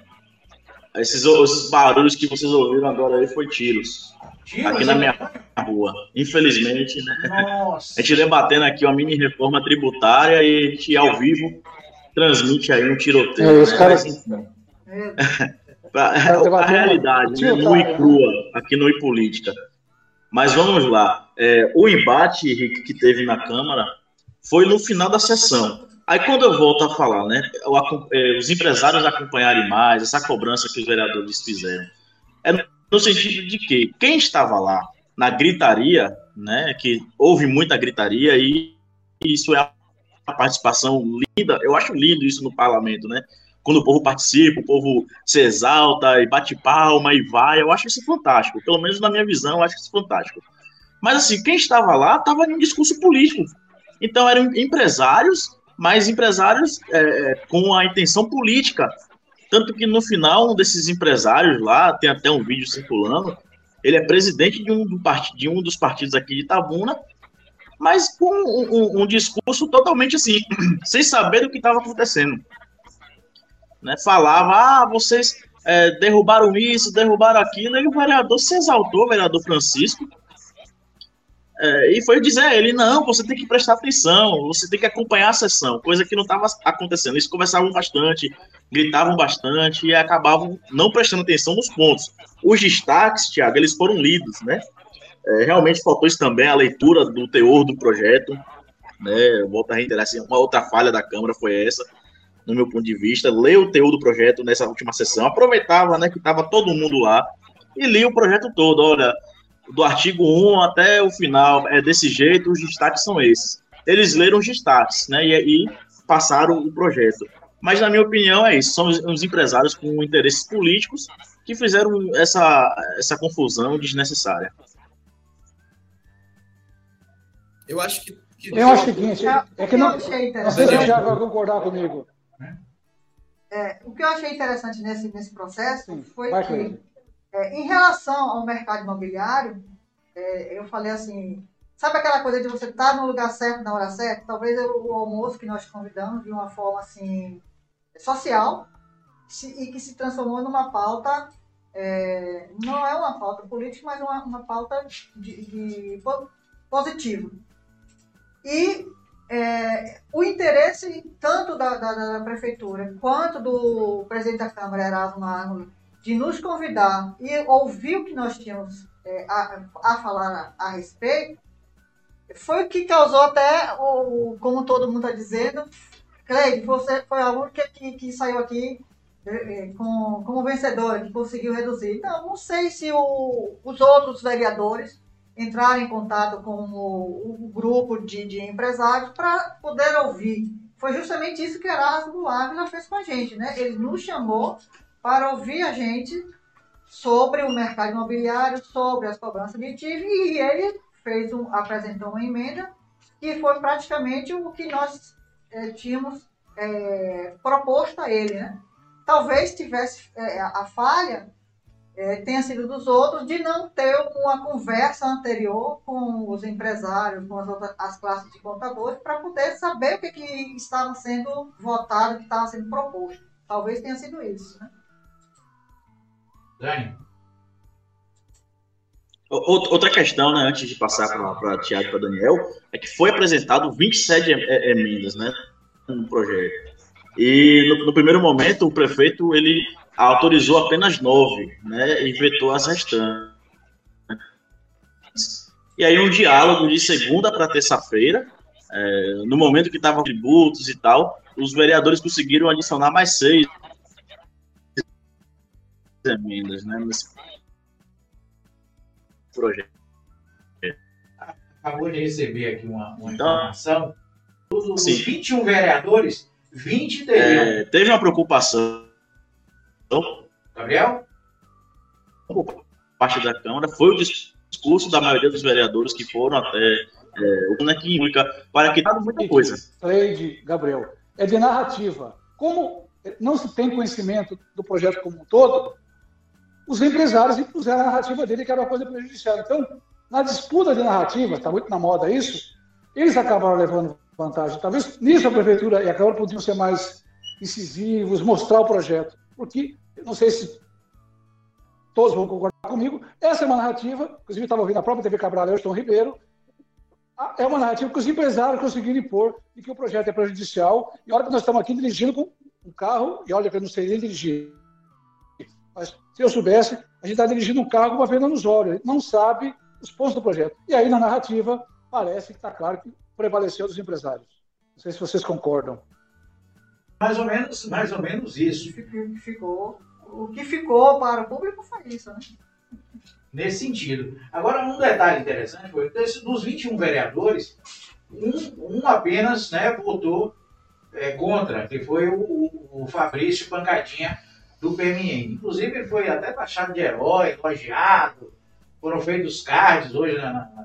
Esses, esses, barulhos que vocês ouviram agora aí foi tiros. tiros aqui na minha rua. Infelizmente, né? Nossa. A gente debatendo aqui uma mini reforma tributária e a gente ao vivo transmite aí um tiroteio. É, os né? caras... pra, a realidade, nua e crua, aqui no Política. Mas vamos lá. É, o embate, Rick, que teve na Câmara foi no final da sessão. Aí quando eu volto a falar, né, é, os empresários acompanharem mais, essa cobrança que os vereadores fizeram, é no sentido de que quem estava lá na gritaria, né, que houve muita gritaria e isso é a participação linda, eu acho lindo isso no parlamento, né, quando o povo participa, o povo se exalta e bate palma e vai, eu acho isso fantástico, pelo menos na minha visão, eu acho isso fantástico. Mas assim, quem estava lá estava em um discurso político. Então eram empresários mas empresários é, com a intenção política. Tanto que no final, um desses empresários lá, tem até um vídeo circulando, ele é presidente de um, do part... de um dos partidos aqui de Itabuna, mas com um, um, um discurso totalmente assim, sem saber do que estava acontecendo. Né? Falava, ah, vocês é, derrubaram isso, derrubaram aquilo, e o vereador se exaltou, o vereador Francisco, é, e foi dizer a ele: não, você tem que prestar atenção, você tem que acompanhar a sessão, coisa que não estava acontecendo. Eles conversavam bastante, gritavam bastante e acabavam não prestando atenção nos pontos. Os destaques, Tiago, eles foram lidos, né? É, realmente faltou isso também, a leitura do teor do projeto. Né? Volto a reiterar, assim, uma outra falha da Câmara foi essa, no meu ponto de vista. Ler o teor do projeto nessa última sessão, aproveitava né, que estava todo mundo lá e lia o projeto todo. Olha, do artigo 1 até o final é desse jeito, os destaques são esses. Eles leram os destaques, né, e, e passaram o projeto. Mas, na minha opinião, é isso. São os, os empresários com interesses políticos que fizeram essa, essa confusão desnecessária. Eu acho que. que eu acho o seguinte, é que não. Não sei se o Thiago vai concordar comigo. É, o que eu achei interessante nesse, nesse processo Sim, foi que, é, em relação ao mercado imobiliário, é, eu falei assim, sabe aquela coisa de você estar no lugar certo na hora certa? Talvez o, o almoço que nós convidamos de uma forma assim social se, e que se transformou numa pauta é, não é uma pauta política, mas uma, uma pauta de, de positiva. E é, o interesse tanto da, da, da, prefeitura quanto do presidente da Câmara, Erasmo Árvore, de nos convidar e ouvir o que nós tínhamos é, a, a, falar a, a, respeito, foi o que causou até, o, como todo mundo está dizendo, Cleide, você foi a única que, que saiu aqui é, é, com, como vencedora, que conseguiu reduzir. Não, não sei se o, os outros vereadores entrar em contato com o, o grupo de, de empresários para poder ouvir. Foi justamente isso que Erasmo Ávila fez com a gente, né? Ele nos chamou para ouvir a gente sobre o mercado imobiliário, sobre as cobranças de TIV, e ele fez um, apresentou uma emenda que foi praticamente o que nós é, tínhamos é, proposto a ele, né? Talvez tivesse é, a falha é, tenha sido dos outros de não ter uma conversa anterior com os empresários, com as, outras, as classes de contadores, para poder saber o que, que estava sendo votado, o que estava sendo proposto. Talvez tenha sido isso. Né? Dani. Outra questão, né, antes de passar para Tiago e para Daniel, é que foi apresentado 27 emendas né, no projeto. E no, no primeiro momento, o prefeito ele autorizou apenas nove, né, e vetou as restantes. E aí um diálogo de segunda para terça-feira, é, no momento que estavam tributos e tal, os vereadores conseguiram adicionar mais seis emendas, né, nesse projeto. Acabou de receber aqui uma, uma então, informação. Dos 21 vereadores, 20 teriam. É, teve uma preocupação Gabriel? Parte da Câmara foi o discurso da maioria dos vereadores que foram até é, o única para que dado muita coisa. Cleide, Gabriel, é de narrativa. Como não se tem conhecimento do projeto como um todo, os empresários impuseram a narrativa dele, que era uma coisa prejudicial. Então, na disputa de narrativa, está muito na moda isso, eles acabaram levando vantagem. Talvez nisso a prefeitura e a Câmara podiam ser mais incisivos, mostrar o projeto. Porque não sei se todos vão concordar comigo, essa é uma narrativa, inclusive estava ouvindo a própria TV Cabral e Tom Ribeiro, é uma narrativa que os empresários conseguiram impor de que o projeto é prejudicial, e a hora que nós estamos aqui dirigindo com um carro, e olha que eu não sei nem dirigir, mas se eu soubesse, a gente está dirigindo um carro com uma venda nos olhos, não sabe os pontos do projeto. E aí, na narrativa, parece que está claro que prevaleceu dos empresários. Não sei se vocês concordam. Mais ou menos, mais ou menos isso. Ficou, o que ficou para o público foi isso, né? Nesse sentido. Agora, um detalhe interessante foi que dos 21 vereadores, um, um apenas né, votou é, contra, que foi o, o Fabrício Pancadinha do PMN. Inclusive, ele foi até taxado de herói, elogiado, foram feitos cards hoje na, na,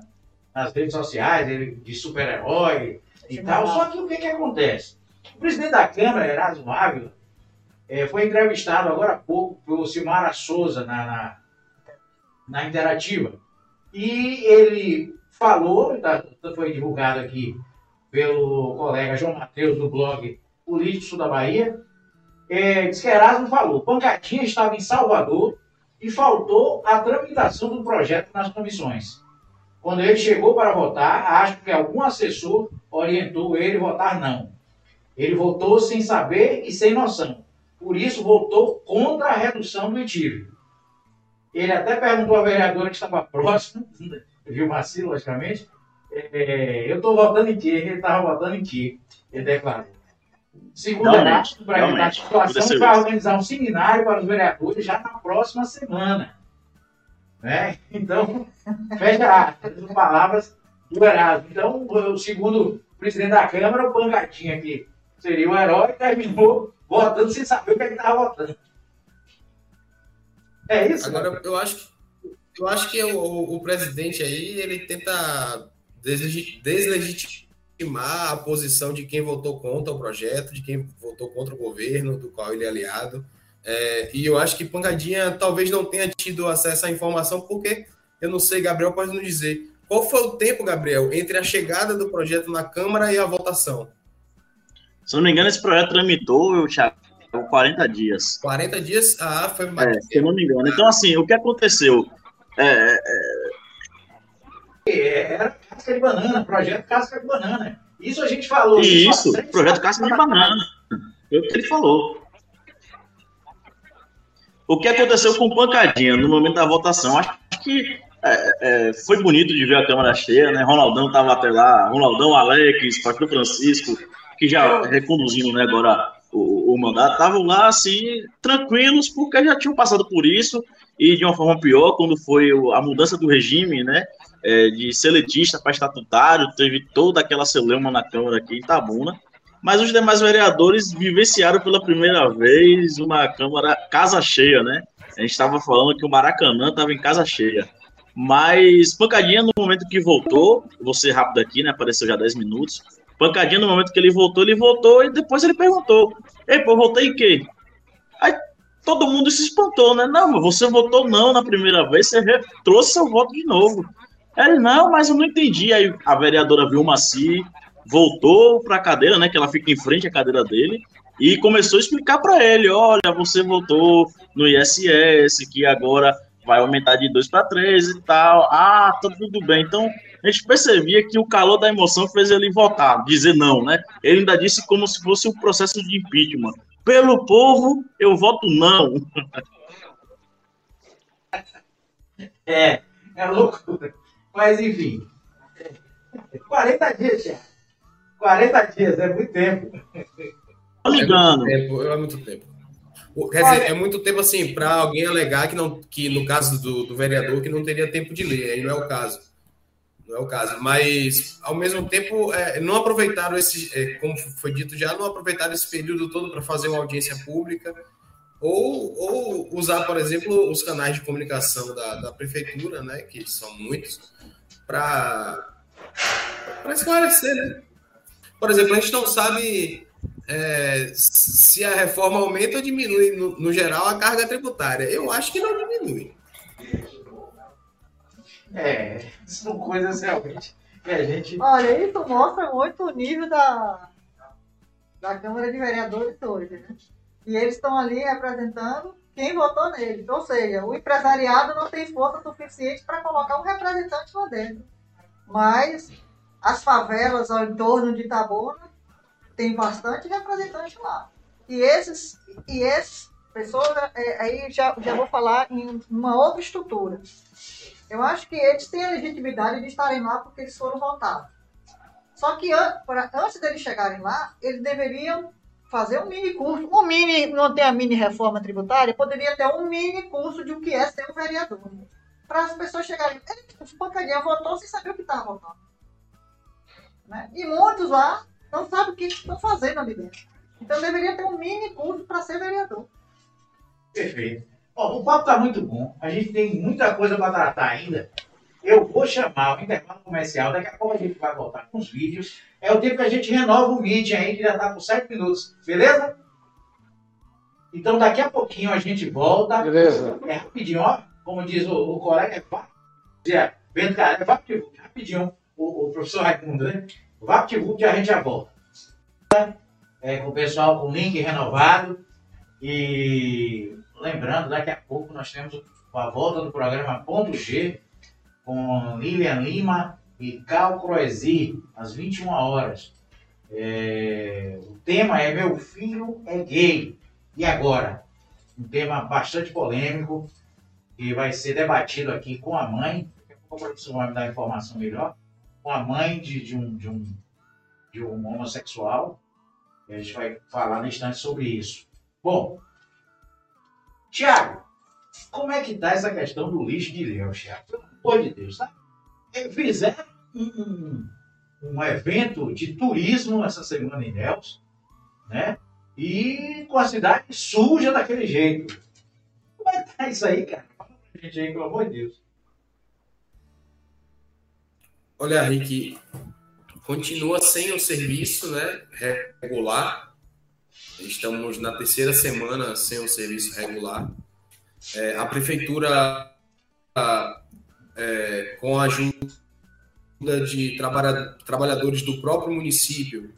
nas redes sociais, ele de super-herói e tal. Só que o que, que acontece? O presidente da Câmara, Erasmo Ávila, é, foi entrevistado agora há pouco pelo Silmara Souza na, na, na Interativa. E ele falou, tá, foi divulgado aqui pelo colega João Matheus do blog Político da Bahia, é, diz que Erasmo falou, Pancadinha estava em Salvador e faltou a tramitação do projeto nas comissões. Quando ele chegou para votar, acho que algum assessor orientou ele votar não. Ele votou sem saber e sem noção. Por isso, votou contra a redução do ITIV. Ele até perguntou à vereadora que estava próxima, viu Maci, logicamente, é, eu estou votando em que? Ele estava votando em que? Ele declarou. Segundo Erasmo, para evitar a situação, vai organizar um seminário para os vereadores já na próxima semana. Né? Então, fecha as palavras do Erasmo. Então, o segundo presidente da Câmara, o Pangatinho aqui, seria o herói, terminou votando sem saber o que é ele estava votando. É isso? Agora, eu acho, eu acho que o, o, presidente aí, ele tenta deslegitimar a posição de quem votou contra o projeto, de quem votou contra o governo, do qual ele é aliado. É, e eu acho que Pancadinha talvez não tenha tido acesso à informação, porque eu não sei, Gabriel pode nos dizer. Qual foi o tempo, Gabriel, entre a chegada do projeto na Câmara e a votação? Se não me engano, esse projeto tramitou, Thiago, 40 dias. 40 dias? Ah, foi mais. É, se eu não me engano. Então, assim, o que aconteceu? É, é, é... Era casca de banana, projeto casca de banana. Isso a gente falou. Isso, projeto casca de banana. Foi o que ele falou. O que aconteceu com Pancadinha no momento da votação? Acho que é, é, foi bonito de ver a Câmara cheia, né? Ronaldão estava até lá, Ronaldão, Alex, Pastor Francisco, que já reconduzindo né, agora o, o mandato, estavam lá assim, tranquilos, porque já tinham passado por isso, e de uma forma pior, quando foi a mudança do regime, né? É, de seletista para estatutário, teve toda aquela celeuma na Câmara aqui em Itabuna mas os demais vereadores vivenciaram pela primeira vez uma Câmara casa cheia, né? A gente estava falando que o Maracanã estava em casa cheia. Mas Pancadinha, no momento que voltou, vou ser rápido aqui, né? Apareceu já 10 minutos. Pancadinha, no momento que ele voltou, ele voltou e depois ele perguntou: Ei, pô, voltei em quê? Aí todo mundo se espantou, né? Não, você votou não na primeira vez, você trouxe seu voto de novo. Ele, não, mas eu não entendi. Aí a vereadora Vilma Maci voltou para a cadeira, né, que ela fica em frente à cadeira dele, e começou a explicar para ele, olha, você voltou no ISS, que agora vai aumentar de 2 para 3 e tal. Ah, tá tudo bem. Então, a gente percebia que o calor da emoção fez ele votar, dizer não, né? Ele ainda disse como se fosse um processo de impeachment. Pelo povo, eu voto não. É, é loucura. Mas, enfim. 40 dias, Thiago. 40 dias, é muito tempo. Tô ligando. É muito tempo. É muito tempo. Quer dizer, é muito tempo assim para alguém alegar que, não, que no caso do, do, vereador que não teria tempo de ler, aí não é o caso. Não é o caso. Mas, ao mesmo tempo, é, não aproveitaram esse, é, como foi dito já, não aproveitaram esse período todo para fazer uma audiência pública ou, ou usar, por exemplo, os canais de comunicação da, da prefeitura, né, que são muitos, para esclarecer, né? Por exemplo, a gente não sabe é, se a reforma aumenta ou diminui, no, no, geral, a carga tributária. Eu acho que não diminui. É, são coisas realmente que a gente. Olha, isso mostra muito o nível da, da Câmara de Vereadores hoje, né? E eles estão ali representando quem votou neles. Ou seja, o empresariado não tem força suficiente para colocar um representante lá dentro. Mas as favelas ao entorno de Itabuna tem bastante representante lá. E esses, e esses pessoas, é, aí já, já vou falar em uma outra estrutura. Eu acho que eles têm a legitimidade de estarem lá porque eles foram votados. Só que an, pra, antes deles chegarem lá, eles deveriam fazer um mini curso. Um mini, não tem a mini reforma tributária, poderia ter um mini curso de o que é ser um vereador. Para as pessoas chegarem. Os pancadinha votou sem saber o que estava votando. Né? E muitos lá não sabem o que estão fazendo ali dentro. Então deveria ter um mini curso para ser vereador. Perfeito. Bom, o papo está muito bom. A gente tem muita coisa para tratar ainda. Eu vou chamar o intervalo comercial. Daqui a pouco a gente vai voltar com os vídeos. É o tempo que a gente renova o meeting aí, que já está com 7 minutos. Beleza? Então daqui a pouquinho a gente volta. Beleza. É rapidinho, ó. Como diz o, o colega, é. É, Bento, cara, é rapidinho. rapidinho o, o professor Raimundo, né? VaptVupt e a gente já volta. É, com o pessoal com link renovado. E lembrando, daqui a pouco nós temos a volta do programa Ponto G com Lilian Lima e Cal Croesi, às 21 horas. É, o tema é Meu Filho é Gay. E agora? Um tema bastante polêmico que vai ser debatido aqui com a mãe. Daqui a pouco professor vai me dar informação melhor com a mãe de, de, um, de, um, de um homossexual. E a gente vai falar no instante sobre isso. Bom, Tiago, como é que está essa questão do lixo de Ilhéus, Tiago? Pelo amor de Deus, tá? Fizeram um, um, um evento de turismo essa semana em Ilhéus, né? E com a cidade suja daquele jeito. Como é que tá isso aí, cara? Gente aí, pelo amor de Deus. Olha, Rick, continua sem o serviço né, regular. Estamos na terceira semana sem o serviço regular. É, a prefeitura, é, com a ajuda de trabalha, trabalhadores do próprio município,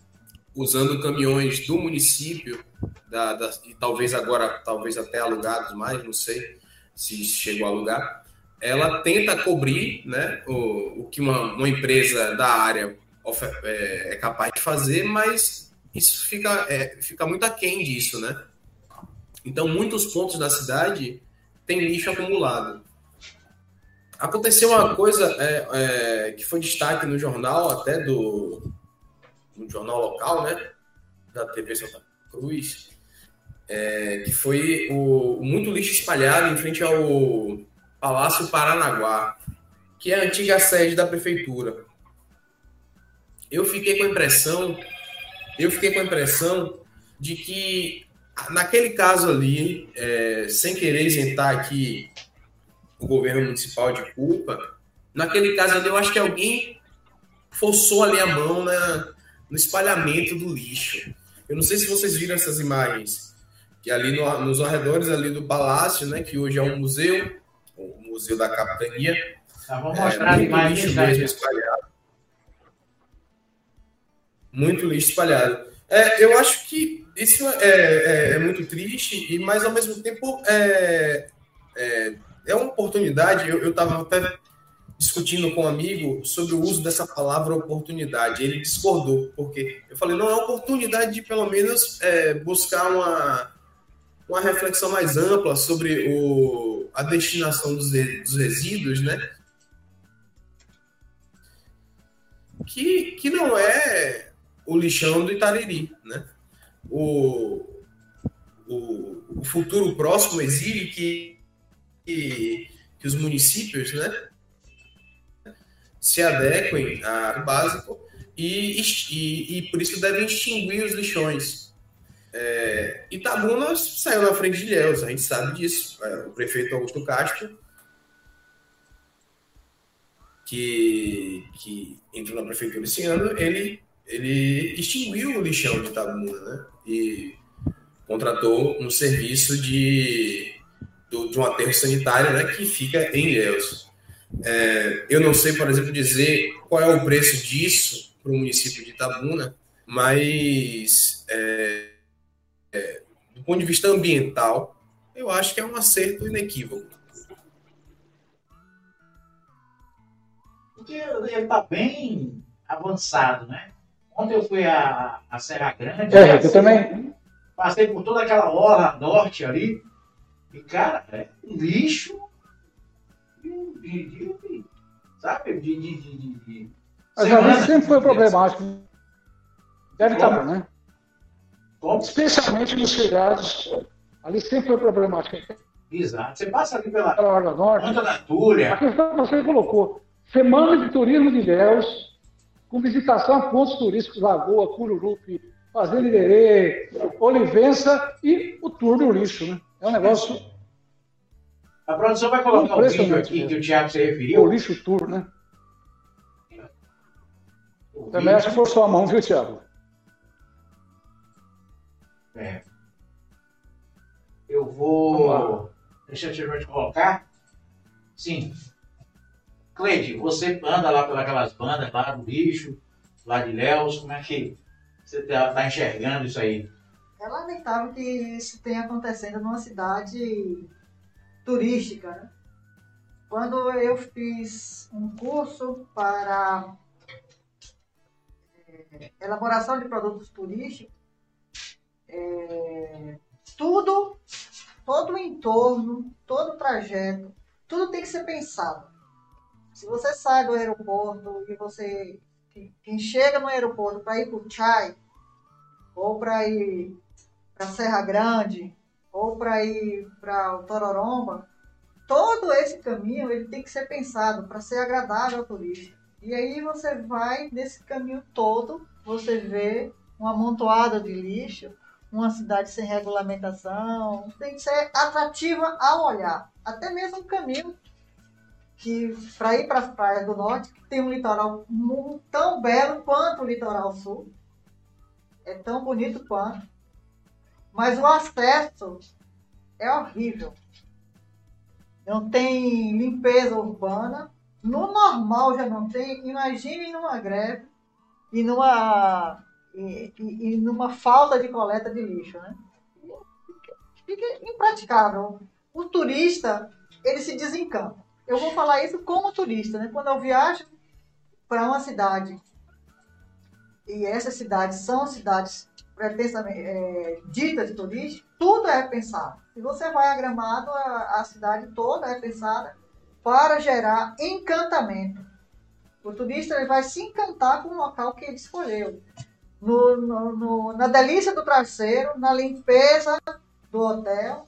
usando caminhões do município, da, da, e talvez agora, talvez até alugados mais, não sei se chegou a alugar, ela tenta cobrir né, o, o que uma, uma empresa da área é, é, capaz de fazer, mas isso fica, é, fica muito aquém disso, né? Então, muitos pontos da cidade têm lixo acumulado. Aconteceu uma coisa é, é, que foi destaque no jornal, até do no jornal local, né? Da TV Santa Cruz, é, que foi o, muito lixo espalhado em frente ao Palácio Paranaguá, que é a antiga sede da prefeitura. Eu fiquei com a impressão, eu fiquei com a impressão de que naquele caso ali, é, sem querer isentar aqui o governo municipal de culpa, naquele caso ali eu acho que alguém forçou ali a mão na, no espalhamento do lixo. Eu não sei se vocês viram essas imagens, que ali no, nos arredores ali do palácio, né, que hoje é um museu, o museu da capitania. Tá, vamos mostrar é, muito lixo mesmo espalhado. Muito lixo espalhado. É, eu acho que isso é, é, é, muito triste, e mas ao mesmo tempo é, é, é uma oportunidade. Eu estava até discutindo com um amigo sobre o uso dessa palavra oportunidade. Ele discordou, porque eu falei, não, é oportunidade de pelo menos é, buscar uma, uma reflexão mais ampla sobre o, a destinação dos, dos resíduos, né? Que, que não é o lixão do Itariri, né? O, o, o futuro próximo exige que, que, que os municípios, né? Se adequem ao básico e, e, e por isso devem extinguir os lixões é, Itabuna saiu na frente de Ilhéus, a gente sabe disso. É, o prefeito Augusto Castro, que, que entrou na prefeitura esse ano, ele, ele extinguiu o lixão de Itabuna, né? E contratou um serviço de, de um aterro sanitário né, que fica em Ilhéus. É, eu não sei, por exemplo, dizer qual é o preço disso para o município de Itabuna, mas é, é, do ponto de vista ambiental, eu acho que é um acerto inequívoco. Porque ele está bem avançado, né? Ontem eu fui a, a Serra Grande. É, eu também. Passei por toda aquela orla norte ali. E, cara, é lixo de, de, de sabe? De, de, de, de Mas ali sempre foi problemático. Deve estar, tá, né? Especialmente nos feriados. Ali sempre foi problemática. Exato. Você passa ali pela Orla Norte. Ponta da Túria. A questão que você colocou. Semana de turismo de Ilhéus, com visitação a pontos turísticos, Lagoa, Cururupi, Fazenda Iderê, Olivença e o tour do lixo, né? É um negócio. A produção vai colocar um vídeo aqui mesmo. que o Thiago se referiu. O lixo tour, né? O Também acho que foi sua mão, viu, Thiago? É. Eu vou. Deixa eu te colocar. Sim. Cleide, você anda lá pelas bandas, lá do lixo, lá de Léus, como é que você está tá enxergando isso aí? É lamentável que isso tenha acontecendo numa cidade turística. Né? Quando eu fiz um curso para é, elaboração de produtos turísticos, é, tudo, todo o entorno, todo o trajeto, tudo tem que ser pensado. Se você sai do aeroporto e você, quem chega no aeroporto para ir para o Chai, ou para ir para Serra Grande, ou para ir para o Tororomba, todo esse caminho ele tem que ser pensado para ser agradável ao turista. E aí você vai nesse caminho todo, você vê uma amontoada de lixo, uma cidade sem regulamentação, tem que ser atrativa ao olhar. Até mesmo o caminho que para ir para as praias do norte, tem um litoral tão belo quanto o litoral sul, é tão bonito quanto, mas o acesso é horrível. Não tem limpeza urbana, no normal já não tem, imagine numa greve e numa, e, e- e numa falta de coleta de lixo, né? Fica impraticável. O turista, ele se desencanta. Eu vou falar isso como turista, né? Quando eu viajo para uma cidade, e essas cidades são cidades pretensamente, é, ditas turísticas, tudo é pensado. Se você vai a Gramado, a, a cidade toda é pensada para gerar encantamento. O turista ele vai se encantar com o local que ele escolheu. No, no- no- na delícia do traseiro, na limpeza do hotel,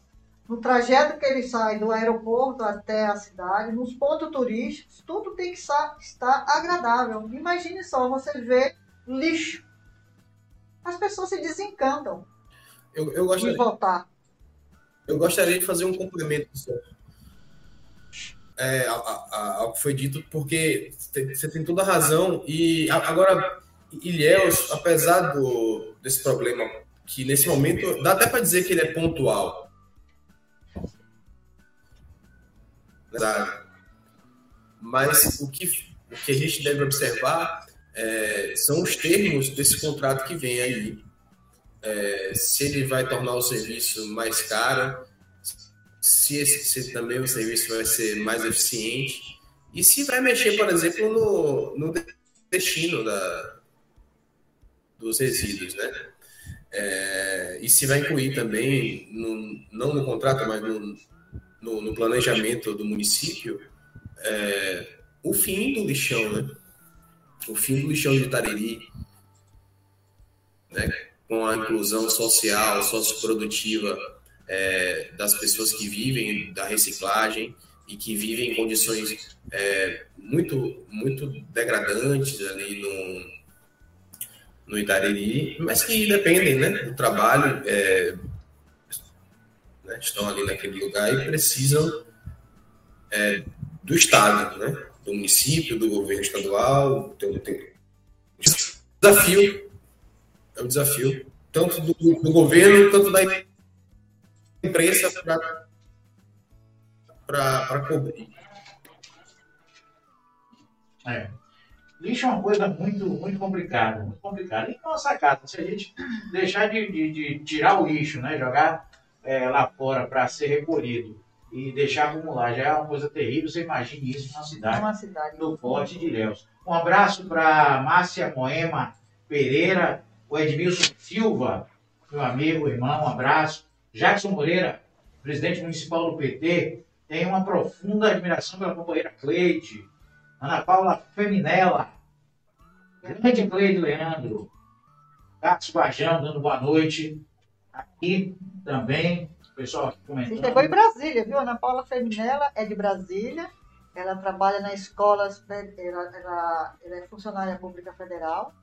no trajeto que ele sai do aeroporto até a cidade, nos pontos turísticos, tudo tem que estar agradável. Imagine só você ver lixo. As pessoas se desencantam Eu, eu, de gostaria, voltar. eu gostaria de fazer um complemento. É, a- a- a- ao que foi dito, porque você tem toda a razão. E agora, Ilhéus, apesar do, desse problema, que nesse momento dá até para dizer que ele é pontual. Mas o que, o que a gente deve observar é, são os termos desse contrato que vem aí. É, se ele vai tornar o serviço mais caro, se, esse, se também o serviço vai ser mais eficiente e se vai mexer, por exemplo, no, no destino da, dos resíduos, né? É, e se vai incluir também, no, não no contrato, mas no, no, no planejamento do município, é, o fim do lixão, né? O fim do lixão de Tariri, né? com a inclusão social, socioprodutiva é, das pessoas que vivem da reciclagem e que vivem em condições é, muito, muito degradantes ali no, no Itariri, mas que dependem né, do trabalho, é, né, estão ali naquele lugar e precisam é, do Estado, né, do município, do governo estadual. Tem, tem desafio, é um desafio, tanto do, do governo, tanto da imprensa para cobrir. É. Lixo é uma coisa muito, muito complicada, muito complicada. E nossa casa, se a gente deixar de, de, de tirar o lixo, né, jogar é, lá fora para ser recolhido e deixar acumular, já é uma coisa terrível. Você imagine isso numa cidade Uma cidade. do Forte de Ilhéus. Um abraço para Márcia Moema Pereira, o Edmilson Silva, meu amigo, irmão, um abraço. Jackson Moreira, presidente municipal do PT, tem uma profunda admiração pela companheira Cleide. Ana Paula Feminella, grande Cleide Leandro. Carlos Bajão dando boa noite. Aqui também, o pessoal aqui comentando. chegou em Brasília, viu? Ana Paula Feminella é de Brasília. Ela trabalha na escola, ela, ela, ela é funcionária pública federal.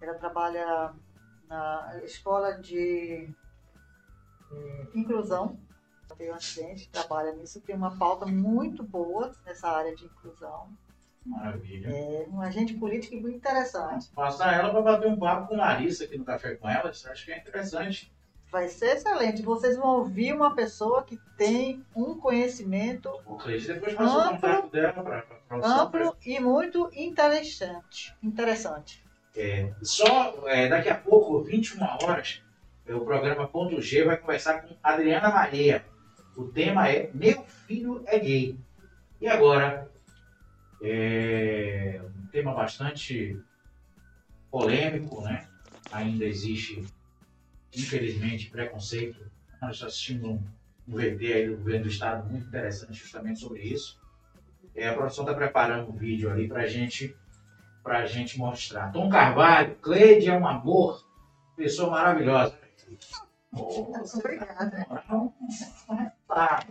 Ela trabalha na escola de eh, inclusão. Tem um assistente trabalha nisso, tem uma pauta muito boa nessa área de inclusão. Maravilha. É um agente político muito interessante. Passar ela para bater um papo com Larissa aqui no Café com ela, acho que é interessante. Vai ser excelente. Vocês vão ouvir uma pessoa que tem um conhecimento Amplo, para produção. amplo e muito interessante. Interessante. É, só é, daqui a pouco, 21 horas, o programa Ponto G vai conversar com Adriana Maria. O tema é Meu Filho é Gay. E agora, é um tema bastante polêmico, né? Ainda existe, infelizmente, preconceito. Nós assistimos um, um VT aí do governo do estado muito interessante justamente sobre isso. É, a produção está preparando um vídeo ali para gente, a gente mostrar. Tom Carvalho, Cleide é um amor, pessoa maravilhosa. Obrigada. Tá,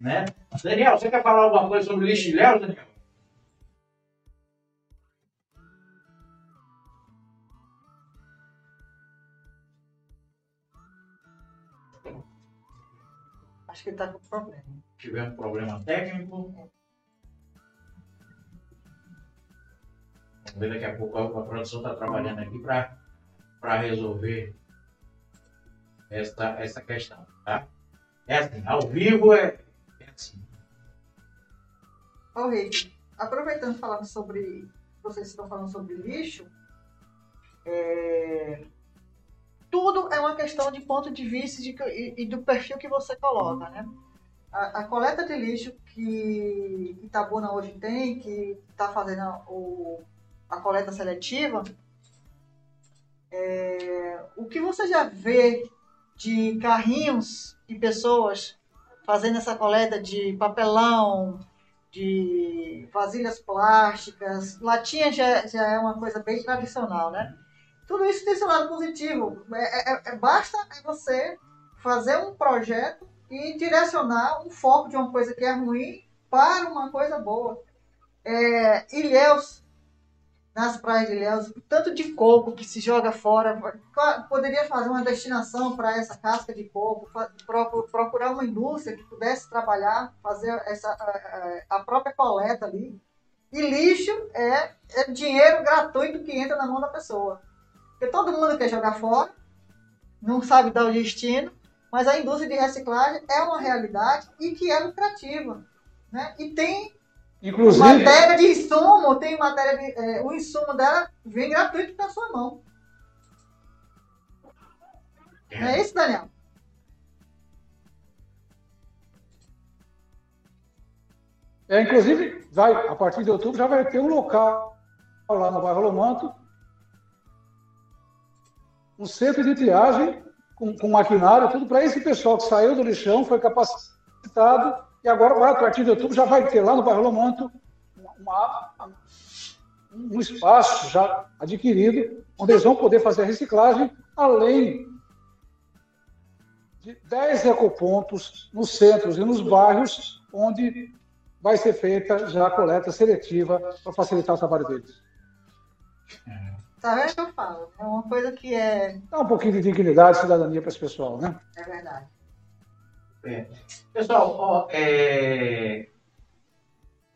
né? Daniel, você quer falar alguma coisa sobre lixo de Léo, Daniel? Acho que ele está com problema. Tivemos problema técnico. Vamos ver daqui a pouco a produção está trabalhando aqui para resolver essa, essa questão, tá? É assim, ao vivo é, é assim. Ô, Rick, aproveitando falando sobre. Vocês estão falando sobre lixo. É, tudo é uma questão de ponto de vista de, e, e, do perfil que você coloca, né? A, a coleta de lixo que Itabuna hoje tem, que está fazendo a, o, a coleta seletiva, é, o que você já vê de carrinhos e pessoas fazendo essa coleta de papelão, de vasilhas plásticas, latinha já, já é uma coisa bem tradicional, né? Tudo isso tem seu lado positivo. É, é, é, basta você fazer um projeto e direcionar um foco de uma coisa que é ruim para uma coisa boa. É, Ilhéus nas praias de Ilhéus, tanto de coco que se joga fora, poderia fazer uma destinação para essa casca de coco, procurar uma indústria que pudesse trabalhar, fazer essa, a, própria coleta ali. E lixo é, é dinheiro gratuito que entra na mão da pessoa. Porque todo mundo quer jogar fora, não sabe dar o destino, mas a indústria de reciclagem é uma realidade e que é lucrativa. Né? E tem Inclusive. Matéria de insumo, tem matéria de. É, o insumo dela vem gratuito na sua mão. Não é isso, Daniel? É, inclusive, vai, a partir de outubro já vai ter um local lá no bairro Lomanto, um centro de triagem com, com maquinário, tudo para esse pessoal que saiu do lixão, foi capacitado e agora, a partir de outubro, já vai ter lá no bairro Lomanto uma, um espaço já adquirido, onde eles vão poder fazer a reciclagem, além de 10 ecopontos nos centros e nos bairros, onde vai ser feita já a coleta seletiva para facilitar o trabalho deles. Tá vendo o que eu falo? É uma coisa que é. Dá um pouquinho de dignidade e cidadania para esse pessoal, né? É verdade. É. Pessoal, ó, é...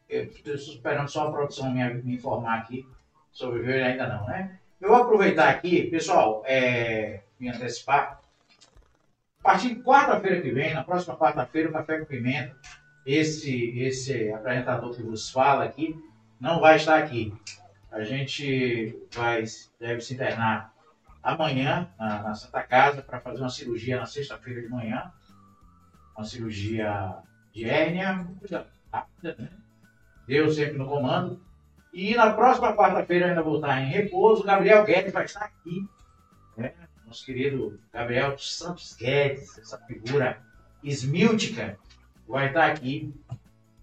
eu estou esperando só a produção me, me informar aqui sobre o ainda não, né? Eu vou aproveitar aqui, pessoal, é... me antecipar. A partir de quarta-feira que vem, na próxima quarta-feira, o Café com Pimenta, esse, esse apresentador que vos fala aqui, não vai estar aqui. A gente vai, deve se internar amanhã na, na Santa Casa para fazer uma cirurgia na sexta-feira de manhã uma cirurgia de hérnia, rápida, né? Deus sempre no comando. E na próxima quarta-feira ainda vou estar em repouso. Gabriel Guedes vai estar aqui. Né? Nosso querido Gabriel Santos Guedes, essa figura esmíltica, vai estar aqui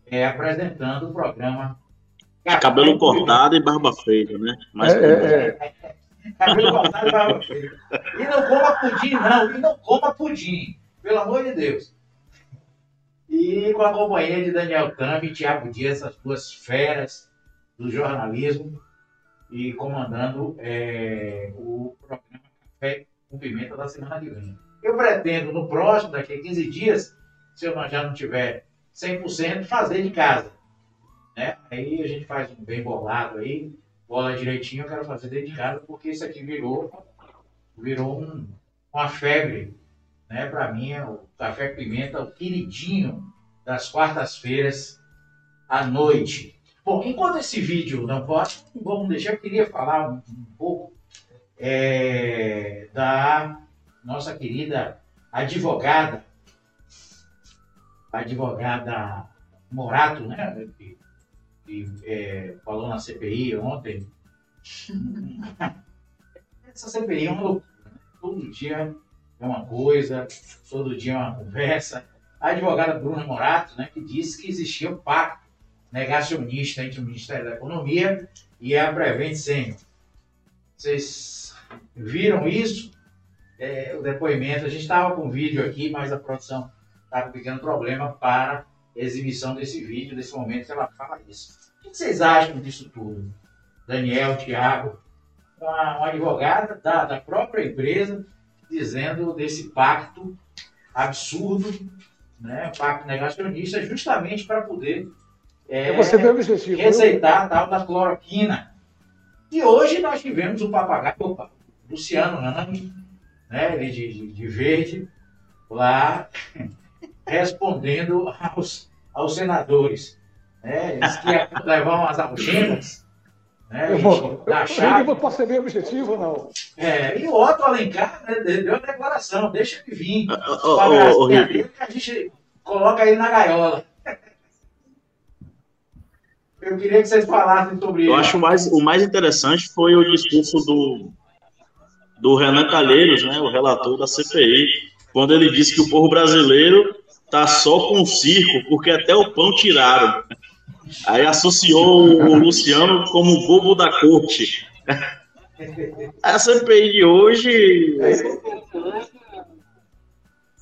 é, apresentando o programa. Cabelo cortado e barba feita, né? Mas é, é, é. Cabelo cortado e barba feita. E não coma pudim, não. E não coma pudim. Pelo amor de Deus. E com a companhia de Daniel Tambi e Tiago Dias, essas duas feras do jornalismo, e comandando é, o programa Café com Pimenta da semana que vem. Eu pretendo, no próximo, daqui a 15 dias, se eu já não tiver 100%, fazer de casa. Né? Aí a gente faz um bem bolado aí, bola direitinho, eu quero fazer dentro de casa, porque isso aqui virou, virou um, uma febre né? Para mim, é o Café Pimenta, o queridinho das quartas-feiras à noite. Bom, enquanto esse vídeo não pode, vamos deixar, eu queria falar um, um pouco é, da nossa querida advogada, advogada Morato, né? Que é, falou na CPI ontem. Essa CPI é uma loucura. Né? Todo dia é uma coisa, todo dia é uma conversa. A advogada Bruna Morato, né, que disse que existia um pacto negacionista entre o Ministério da Economia e a Prevent Senior. Vocês viram isso? É, o depoimento, a gente estava com vídeo aqui, mas a produção estava com um pequeno problema para exibição desse vídeo, desse momento que ela fala isso. O que vocês acham disso tudo? Daniel, Tiago, uma, uma advogada da, da própria empresa dizendo desse pacto absurdo, né, pacto negacionista, justamente para poder é, é, receitar a tal da cloroquina. E hoje nós tivemos um papagaio, opa, Luciano Hang, né, ele de, de, de verde, lá respondendo aos, aos senadores. Né, eles que iam levar umas algemas. Né, Eu vou, da eu, chave. eu posso ser bem objetivo ou não? É, e o Otto Alencar né, deu a declaração, deixa ele vir. Gracinha Rick, dele que a gente coloca ele na gaiola. Eu queria que vocês falassem sobre Eu isso. acho mais, o mais interessante foi o discurso do, do Renan Calheiros, né, o relator da CPI, quando ele disse que o povo brasileiro tá só com o circo, porque até o pão tiraram. Aí associou o Luciano como o bobo da corte. A CPI de hoje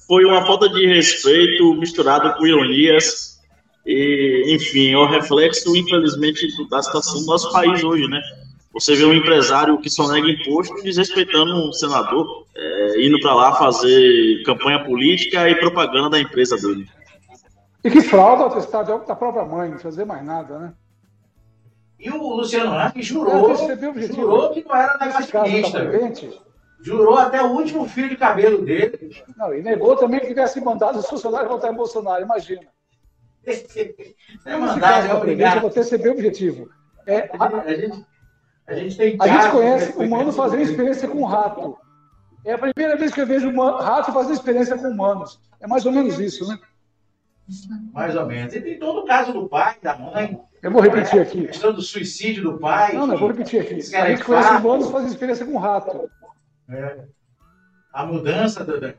foi uma falta de respeito misturado com ironias. E, enfim, é o reflexo, infelizmente, da situação do nosso país hoje, né? Você vê um empresário que só nega imposto desrespeitando um senador, é, indo para lá fazer campanha política e propaganda da empresa dele. E que fraude o atestado da própria mãe, não fazer mais nada, né? E o Luciano É, jurou, o jurou que não era da negacionista. Jurou até o último fio de cabelo dele. não, e negou também que tivesse mandado os funcionários votar em Bolsonaro, imagina. É mandado, caso é obrigado. vou ter bem objetivo. É, A a, gente, a gente, a tem a gente conhece né, humano fazendo experiência com rato. É a primeira vez que eu vejo uma- rato fazendo experiência com humanos. É mais ou menos isso, né? Mais ou menos. E tem todo o caso do pai, da mãe. Eu vou repetir A aqui. questão do suicídio do pai. Não, não, eu vou repetir aqui. A gente conhece fato. humanos fazendo experiência com rato. É. A mudança da,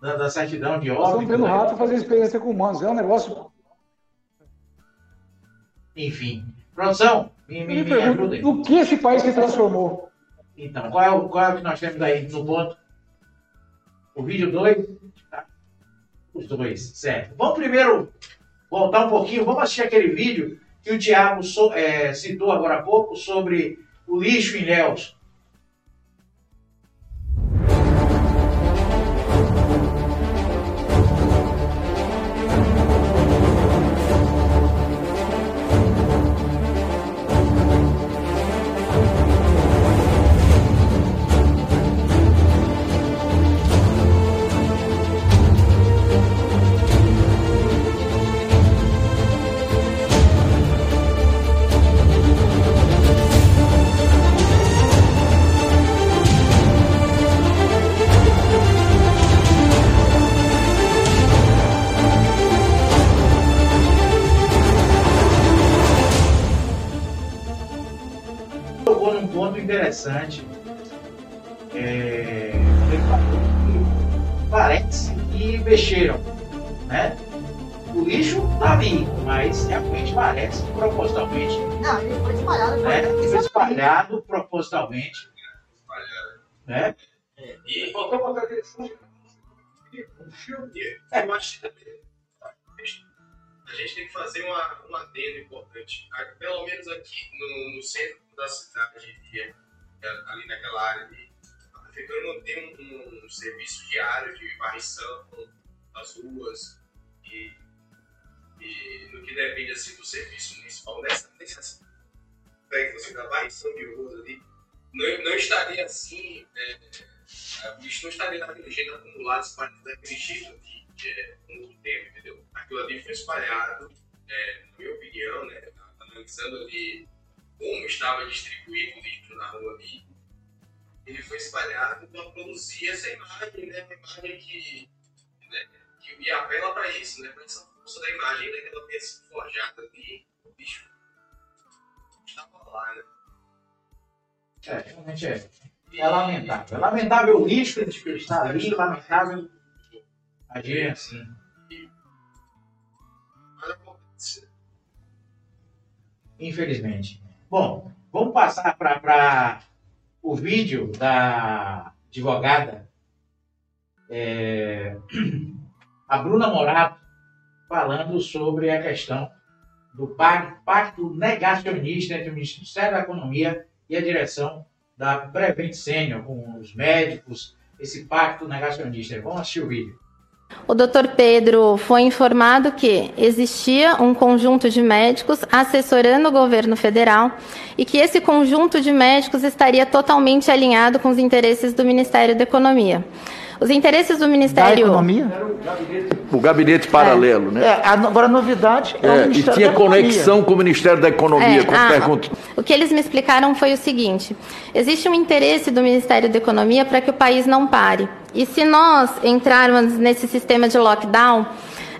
da, da certidão de óbito. estamos vendo né? rato fazendo experiência com humanos. É um negócio. Enfim. Produção, me, me, me pergunto, no que esse país se transformou? Então, qual é, o, qual é o que nós temos aí no ponto? O vídeo 2? Os dois, certo. Vamos primeiro voltar um pouquinho, vamos assistir aquele vídeo que o Tiago so- é, citou agora há pouco sobre o lixo em Ilhéus. Ponto interessante. É, ele falou que parece que mexeram, né? O lixo tá ali, mas realmente parece que propositalmente Não, ele foi espalhado. né? Foi Foi espalhado propositalmente. Né? E faltou botar aquele. Eu acho que a gente tem que fazer uma, um adendo importante. Pelo menos aqui no, no centro da cidade, e, é, ali naquela área ali, a prefeitura não tem um, um serviço diário de varrição das ruas e, e no que depende assim, do serviço municipal nessa, nessa aspecto assim, da varrição de ruas ali, não, não estaria assim. é, o lixo não estaria daquele jeito acumulado, espalhado daquele jeito de, de, é, muito tempo, entendeu? Aquilo ali foi espalhado, é, na minha opinião, né, analisando ali como estava distribuído o lixo na rua ali, ele foi espalhado para produzir essa imagem, né, uma imagem que, né, que me apela para isso, né, para essa força da imagem daquela pessoa forjada ali, o lixo estava lá, né. É, realmente é. É lamentável. É lamentável o risco de estar ali, lamentável agir assim. Mas acontece. Infelizmente. Bom, vamos passar para o vídeo da advogada, é, a Bruna Morato, falando sobre a questão do pa- pacto negacionista entre o Ministério da Economia e a direção da Prevent Senior, com os médicos, esse pacto negacionista. Vamos assistir o vídeo. O doutor Pedro foi informado que existia um conjunto de médicos assessorando o governo federal e que esse conjunto de médicos estaria totalmente alinhado com os interesses do Ministério da Economia. Os interesses do Ministério. Da economia? O gabinete paralelo, né? É, agora a novidade é, É, o e Ministério tinha da Economia. conexão com o Ministério da Economia, É, com as ah, perguntas. O que eles me explicaram foi o seguinte: existe um interesse do Ministério da Economia para que o país não pare. E se nós entrarmos nesse sistema de lockdown,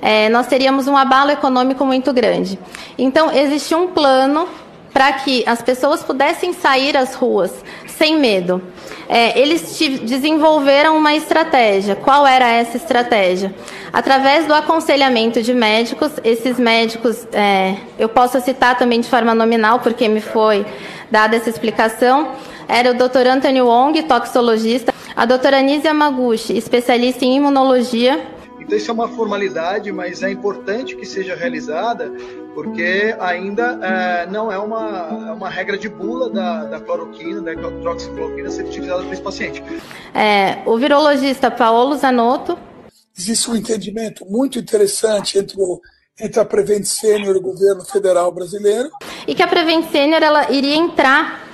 eh, nós teríamos um abalo econômico muito grande. Então, existe um plano para que as pessoas pudessem sair às ruas sem medo. É, eles desenvolveram uma estratégia. Qual era essa estratégia? Através do aconselhamento de médicos, esses médicos, é, eu posso citar também de forma nominal, porque me foi dada essa explicação, era o Dr. Anthony Wong, toxicologista, a doutora Anísia Maguchi, especialista em imunologia, Então isso é uma formalidade, mas é importante que seja realizada, porque ainda eh, não é uma, é uma regra de bula da, da cloroquina, da hidroxicloroquina ser utilizada por esse paciente. é, o virologista Paolo Zanotto, Existe um entendimento muito interessante entre, o, entre a Prevent Senior e o governo federal brasileiro. e que a Prevent Senior ela iria entrar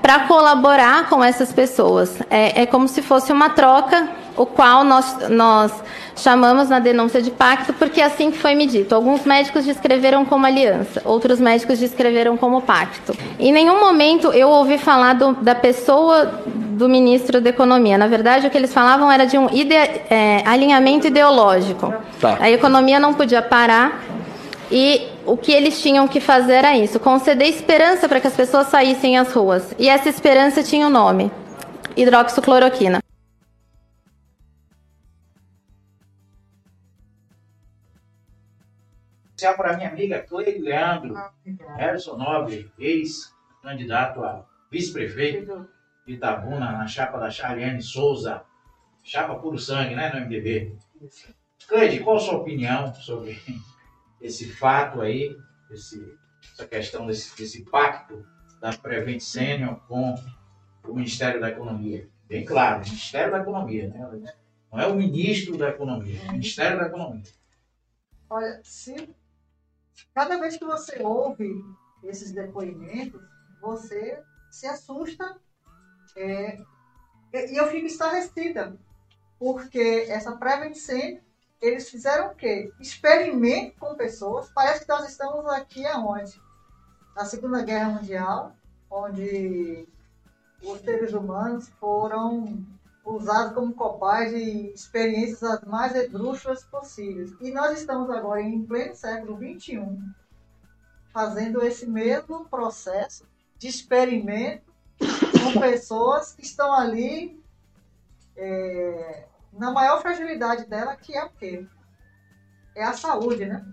para colaborar com essas pessoas. É, é como se fosse uma troca, o qual nós, nós chamamos na denúncia de pacto, porque é assim que foi me dito. Alguns médicos descreveram como aliança, outros médicos descreveram como pacto. Em nenhum momento eu ouvi falar do- da pessoa do ministro da Economia. Na verdade, o que eles falavam era de um ide- é, alinhamento ideológico. Tá. A economia não podia parar e o que eles tinham que fazer era isso: conceder esperança para que as pessoas saíssem às ruas. E essa esperança tinha o nome: hidroxicloroquina. Especial para minha amiga Cleide Leandro, Harrison Nobre, ex-candidato a vice-prefeito de Itabuna, na chapa da Charliane Souza. Chapa puro sangue, né, no MDB. Cleide, qual a sua opinião sobre esse fato aí, esse- essa questão desse, desse pacto da Prevent Senior com o Ministério da Economia? Bem claro, Ministério da Economia, né? Não é o ministro da Economia, é o Ministério da Economia. Olha, se cada vez que você ouve esses depoimentos, você se assusta é, e eu fico estarrecida, porque essa Prevent Senior, eles fizeram o quê? Experimento com pessoas. Parece que nós estamos aqui aonde? Na Segunda Guerra Mundial, onde os seres humanos foram usados como cobaias de experiências as mais esdrúxulas possíveis. E nós estamos agora em pleno século XXI, fazendo esse mesmo processo de experimento com pessoas que estão ali é, na maior fragilidade dela, que é o quê? É a saúde, né?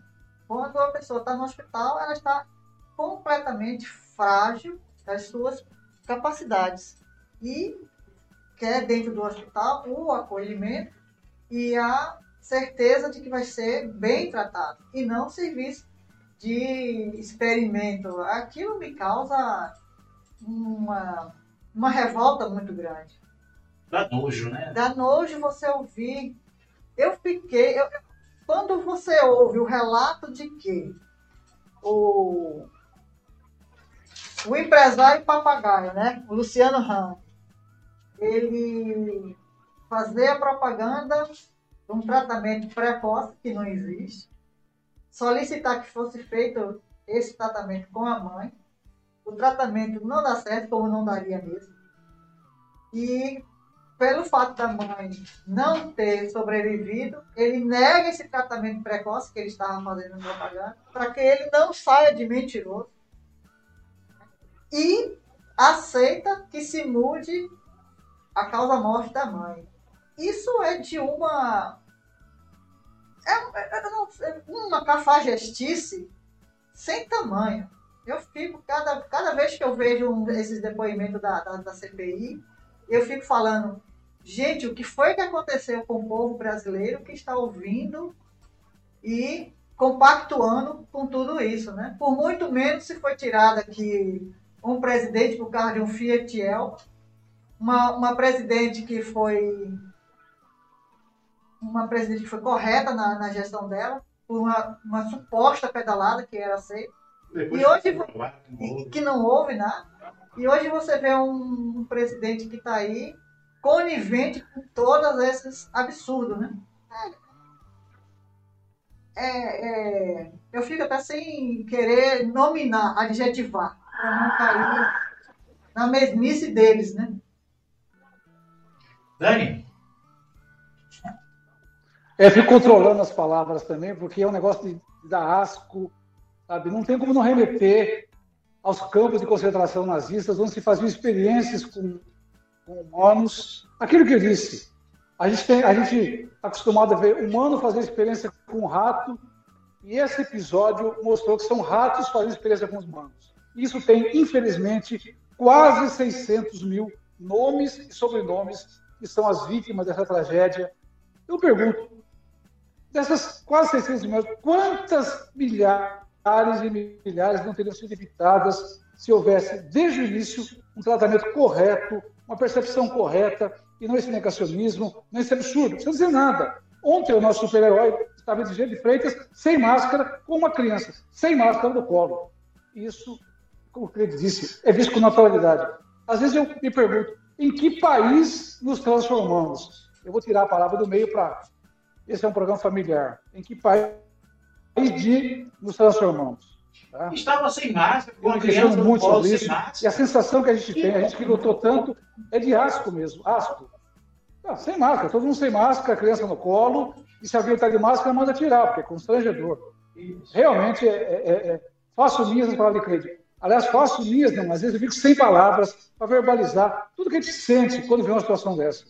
Quando a pessoa está no hospital, ela está completamente frágil das suas capacidades. E quer dentro do hospital o acolhimento e a certeza de que vai ser bem tratado e não serviço de experimento. Aquilo me causa uma, uma revolta muito grande. Dá nojo, né? Dá nojo você ouvir. Eu fiquei. eu- quando você ouve o relato de que o, o empresário papagaio, né? O Luciano Ramos, ele fazer a propaganda de um tratamento precoce que não existe, solicitar que fosse feito esse tratamento com a mãe, o tratamento não dá certo, como não daria mesmo. E pelo fato da mãe não ter sobrevivido, ele nega esse tratamento precoce que ele estava fazendo propaganda, para que ele não saia de mentiroso. E aceita que se mude a causa-morte da mãe. Isso é de uma. É, é- eu não sei, uma cafajestice sem tamanho. Eu fico, cada, cada vez que eu vejo um, esses depoimentos da, da, da CPI, eu fico falando, gente, o que foi que aconteceu com o povo brasileiro que está ouvindo e compactuando com tudo isso, né? Por muito menos se foi tirado aqui um presidente por causa de um Fiat Elba, uma, uma presidente que foi uma presidente que foi correta na, na gestão dela, por uma, uma suposta pedalada que era aceita. Depois E hoje não e- que não houve nada. E hoje você vê um, um presidente que está aí conivente com todos esses absurdos, né? É, é, eu fico até sem querer nominar, adjetivar, para não cair na mesmice deles, né? Dani, É, fico controlando as palavras também, porque é um negócio de, dar asco, sabe? Não tem como não remeter aos campos de concentração nazistas, onde se faziam experiências com, com humanos. Aquilo que eu disse, a gente tem, a gente está acostumado a ver humano fazer experiência com rato, e esse episódio mostrou que são ratos fazendo experiência com os humanos. Isso tem, infelizmente, quase 600 mil nomes e sobrenomes que são as vítimas dessa tragédia. Eu pergunto, dessas quase 600 mil, quantas milhares e milhares não teriam sido evitadas se houvesse, desde o início, um tratamento correto, uma percepção correta, e não esse negacionismo, não esse absurdo, sem dizer nada. Ontem o nosso super-herói estava de de Freitas sem máscara, com uma criança, sem máscara no colo. Isso, como o Cleide disse, é visto com naturalidade. Às vezes eu me pergunto, em que país nos transformamos? Eu vou tirar a palavra do meio para. Esse é um programa familiar. Em que país de nos transformamos? Tá? estava sem máscara, com a criança no muito colo isso. máscara. E a sensação que a gente tem, a gente que lutou tanto, é de asco mesmo, asco. Ah, sem máscara, todo mundo sem máscara, a criança no colo, e se alguém está de máscara, manda tirar, porque é constrangedor. Realmente, é, é, é, faço minhas as palavras de Cleide. Aliás, faço minhas, não, às vezes eu fico sem palavras para verbalizar tudo que a gente sente quando vê uma situação dessa.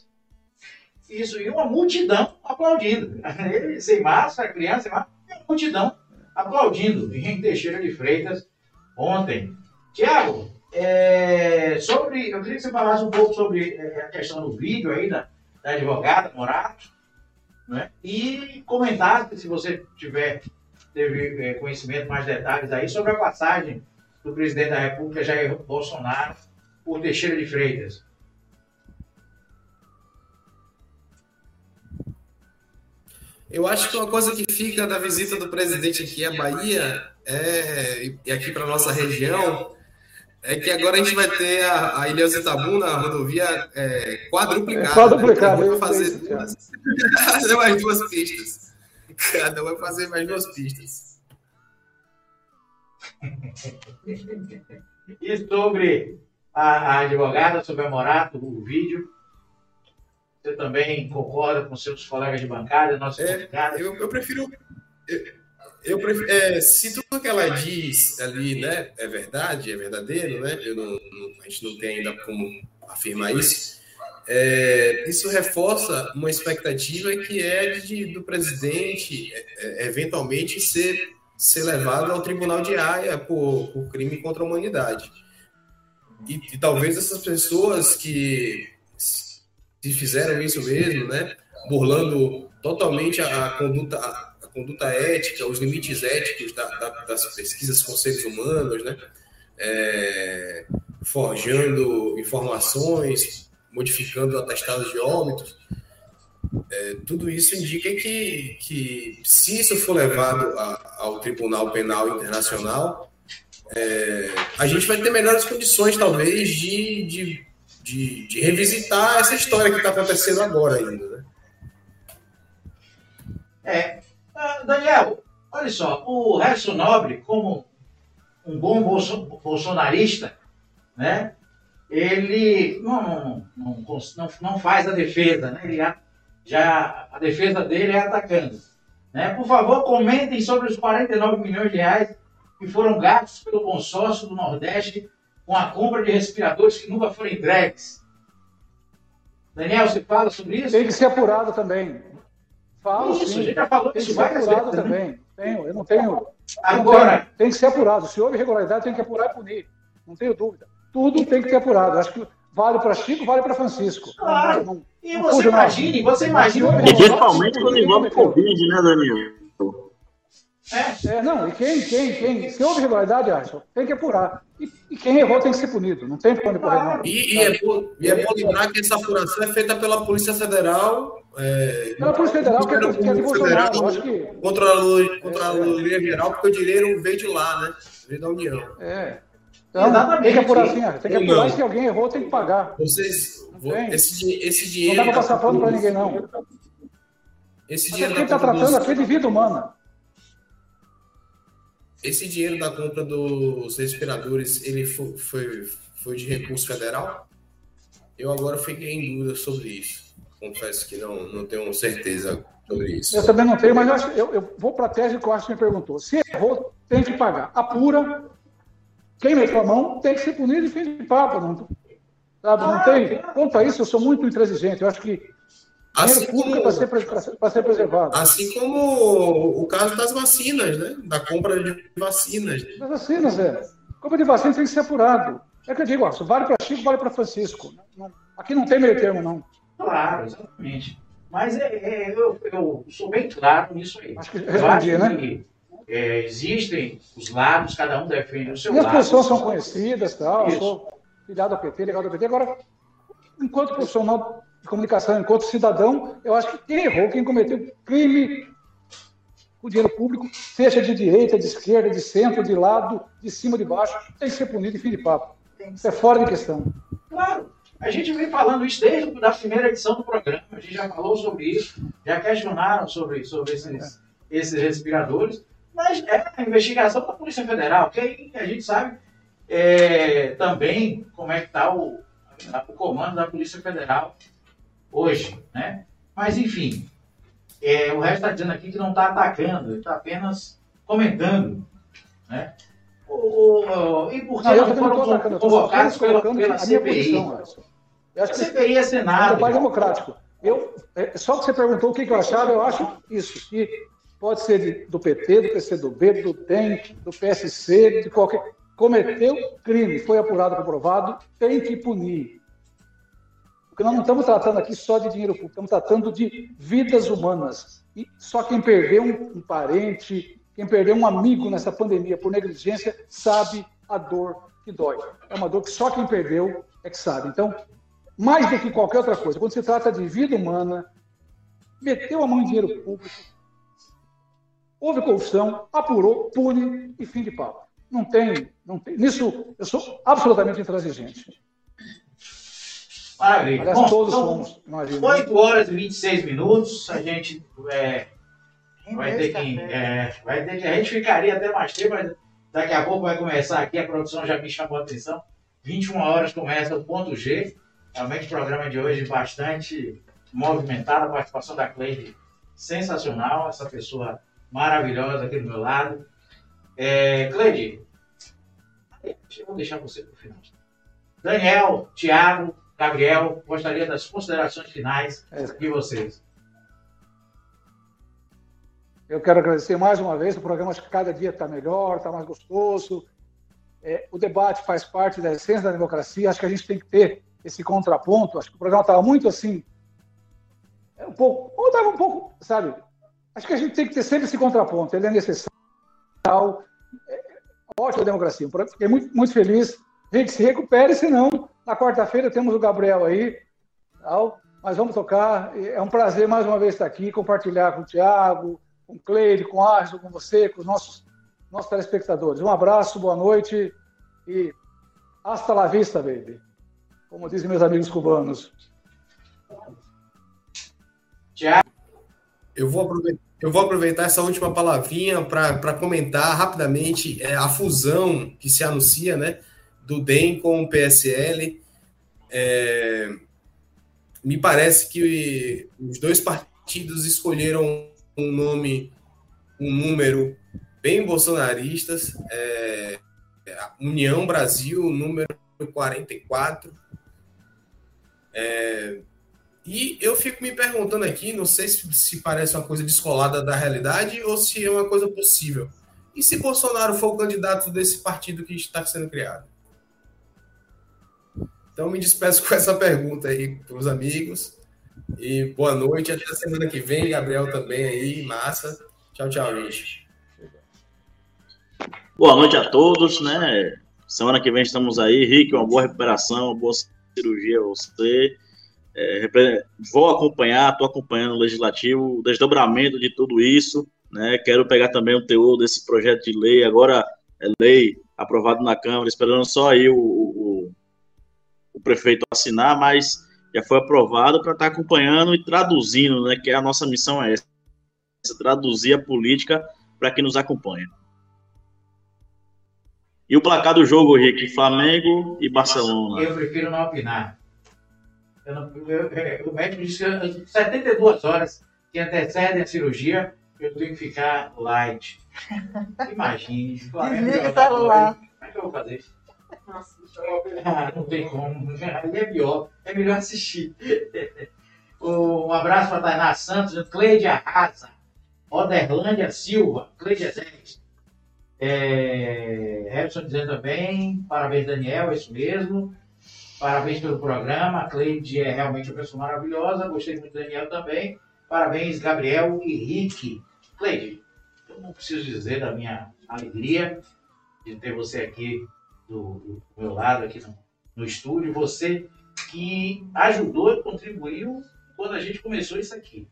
Isso, e uma multidão aplaudindo. Ele sem máscara, a criança sem e uma multidão aplaudindo. Em Teixeira de Freitas, ontem. Tiago, é, sobre, eu queria que você falasse um pouco sobre é, a questão do vídeo aí da, da advogada Morato, né? e comentasse, se você tiver teve é, conhecimento, mais detalhes aí, sobre a passagem do presidente da República, Jair Bolsonaro, por Teixeira de Freitas. Eu acho que uma coisa que fica da visita do presidente aqui à Bahia é, e aqui para nossa região é que agora a gente vai ter a, a Ilhéus Itabuna, a rodovia é, quadruplicada. É quadruplicada, Né? eu Vai fazer sei, duas, fazer mais duas pistas. Cada um vai fazer mais duas pistas. E sobre a, a advogada, sobre a Morato, o vídeo, você também concorda com seus colegas de bancada, nossos É, convidados? Eu, eu prefiro. Eu, eu prefiro é, se tudo que ela diz ali né, é verdade, é verdadeiro, né? Eu não, não- a gente não tem ainda como afirmar isso. é, isso reforça uma expectativa que é de, do presidente é, é, eventualmente ser, ser levado ao tribunal de Haia por, por crime contra a humanidade. E, e talvez essas pessoas que se fizeram isso mesmo, né, burlando totalmente a, a conduta a, a conduta ética, os limites éticos da- da- das pesquisas com seres humanos, né, é, forjando informações, modificando atestados de óbitos. É, tudo isso indica que, que, se isso for levado a- ao Tribunal Penal Internacional, é, a gente vai ter melhores condições, talvez, de, de, de, de revisitar essa história que está acontecendo agora ainda. Né? É. Ah, Daniel, olha só, o Harrison Nobre, como um bom bolso- bolsonarista, né? Ele não, não, não, não faz a defesa, né? Ele já, a defesa dele é atacando. Né? Por favor, comentem sobre os 49 milhões de reais que foram gastos pelo consórcio do Nordeste com a compra de respiradores que nunca foram entregues. Daniel, você fala sobre isso? Tem que ser apurado também. Falo, Isso, sim. a gente já falou tem isso que ser apurado vezes, né? também. Tenho, eu não tenho. eu não Agora- tenho- tem que ser apurado. Se houve irregularidade, tem que apurar e punir. Não tenho dúvida. Tudo tem que ser apurado. Acho que vale para Chico, vale para Francisco. Claro. Não- não- E não você imagine, você imagina houve Principalmente quando envolve. Covid, né, Daniel? É, não, e quem, quem, quem, se houve irregularidade, Alisson, tem que apurar. E, e quem errou tem que ser punido. Não tem pra onde correr, não. E, e é bom, e é bom lembrar que essa apuração é feita pela Polícia Federal É, Não, a Polícia Federal que é, que é de Bolsonaro, eu acho que. Controladoria, Controladoria Geral, porque o dinheiro veio de lá, né? Veio da União. É. Então, Exatamente. tem que apurar assim, ó, tem que apurar não. se alguém errou, tem que pagar. Vocês. Esse, esse Não dinheiro. dá pra da passar pano pra compra ninguém, não. Esse dinheiro está compra tratando dos- aqui é de vida humana. Esse dinheiro da compra dos respiradores, ele foi, foi, foi de recurso federal? Eu agora fiquei em dúvida sobre isso. Confesso que não, não tenho certeza sobre isso. Eu também não tenho, mas eu, acho- eu- eu vou para a tese que o Arthur me perguntou. Se errou, tem que pagar. Apura. Quem meteu a mão tem que ser punido e fim de papo. Não, sabe, não tem. Quanto a isso, eu sou muito intransigente. Eu acho que Assim é para ser, pra ser- preservado. Assim como o caso das vacinas, né? Da compra de vacinas. As vacinas, é. Compra de vacina tem que ser apurado. É que eu digo, ó, se vale para Chico, vale para Francisco. Aqui não tem meio termo, não. Claro, exatamente. Mas é, é, eu, eu sou bem claro nisso aí. Acho que respondi, né? que, é, existem os lados, cada um defende o seu Minhas lado. pessoas são conhecidas, tal. Eu sou filiado ao PT, ligado ao PT. Agora, enquanto profissional de comunicação, enquanto cidadão, eu acho que quem errou, quem cometeu crime com dinheiro público, seja de direita, de esquerda, de centro, de lado, de cima, de baixo, tem que ser punido e fim de papo. Isso é fora de questão. Claro, a gente vem falando isso desde a primeira edição do programa. A gente já falou sobre isso, já questionaram sobre, sobre esses, esses respiradores. Mas é a investigação da Polícia Federal, que aí a gente sabe é, também como é que está o, o comando da Polícia Federal hoje. Né? Mas, enfim, é, o resto está dizendo aqui que não está atacando, ele está apenas comentando. Né? O- o- e por que Não, não foram atacando, convocados pela, pela CPI? posição, A CPI é é um Senado. trabalho cara. democrático. Eu, é, só que você perguntou o que, que eu achava, eu acho isso, que pode ser do PT, do PCdoB, do DEM, do PSC, de qualquer. Cometeu crime, foi apurado, comprovado, tem que punir. Porque nós não estamos tratando aqui só de dinheiro público, estamos tratando de vidas humanas. E só quem perdeu um, um parente, quem perdeu um amigo nessa pandemia por negligência, sabe a dor que dói. É uma dor que só quem perdeu é que sabe. Então, mais do que qualquer outra coisa, quando se trata de vida humana, meteu a mão em dinheiro público, houve corrupção, apurou, pune e fim de papo. Não tem, não tem. Nisso eu sou absolutamente intransigente. Maravilha. Aliás, Bom, todos então, somos, imagina. 8 horas e 26 minutos. A gente é, vai, ter que, é, vai ter que. A gente ficaria até mais tempo, mas daqui a pouco vai começar aqui. A produção já me chamou a atenção. 21 horas começa o ponto G. Realmente o programa de hoje bastante movimentado. A participação da Cleide sensacional. Essa pessoa maravilhosa aqui do meu lado. É, Cleide, eu vou deixar você para o final. Daniel, Thiago, Gabriel, gostaria das considerações finais de vocês. Eu quero agradecer mais uma vez. O programa acho que cada dia está melhor, está mais gostoso. É, o debate faz parte da essência da democracia. Acho que a gente tem que ter esse contraponto. Acho que o programa estava muito assim, é um pouco, ou estava um pouco, sabe? Acho que a gente tem que ter sempre esse contraponto. Ele é necessário. É, ótima democracia. Fiquei muito, muito feliz. Gente, se recupere, senão na quarta-feira temos o Gabriel aí. Tal, mas vamos tocar. É um prazer mais uma vez estar aqui, compartilhar com o Tiago, com o Cleide, com o Árcio, com você, com os nossos, nossos telespectadores. Um abraço, boa noite e hasta la vista, baby. Como dizem meus amigos cubanos. Tiago. Eu vou aproveitar, eu vou aproveitar essa última palavrinha para comentar rapidamente é, a fusão que se anuncia, né? Do DEM com o PSL. É, me parece que os dois partidos escolheram um nome, um número bem bolsonaristas. É, União Brasil, número 44. É, e eu fico me perguntando aqui, não sei se, se parece uma coisa descolada da realidade ou se é uma coisa possível. E se Bolsonaro for o candidato desse partido que está sendo criado? Então me despeço com essa pergunta aí para os amigos. E boa noite, até a semana que vem. Gabriel também aí, massa. Tchau, tchau, gente. Boa noite a todos, né? Semana que vem estamos aí. Rick, uma boa recuperação, uma boa cirurgia a você. É, vou acompanhar, estou acompanhando o legislativo, o desdobramento de tudo isso, né? Quero pegar também o teor desse projeto de lei, agora é lei aprovado na Câmara, esperando só aí o, o, o prefeito assinar, mas já foi aprovado para estar acompanhando e traduzindo, né? Que a nossa missão é essa, traduzir a política para quem nos acompanha. E o placar do jogo, Rick, Flamengo e Barcelona. Eu prefiro não opinar. Eu não- eu- eu- o médico disse que eu- 72 horas que antecedem a cirurgia, eu tenho que ficar light. Imagine. Desliga o celular. Como é que eu vou fazer isso? Ah, não tem como. Aí é pior. É melhor assistir. Um abraço para Tainá Santos, Cleide Arrasa, Oderlândia Silva, Cleide Exército. É, Edson dizendo também, parabéns Daniel, é isso mesmo. Parabéns pelo programa, a Cleide é realmente uma pessoa maravilhosa, gostei muito do Daniel também. Parabéns Gabriel e Rick. Cleide, eu não preciso dizer da minha alegria de ter você aqui do, do meu lado, aqui no, no estúdio. Você que ajudou e contribuiu quando a gente começou isso aqui.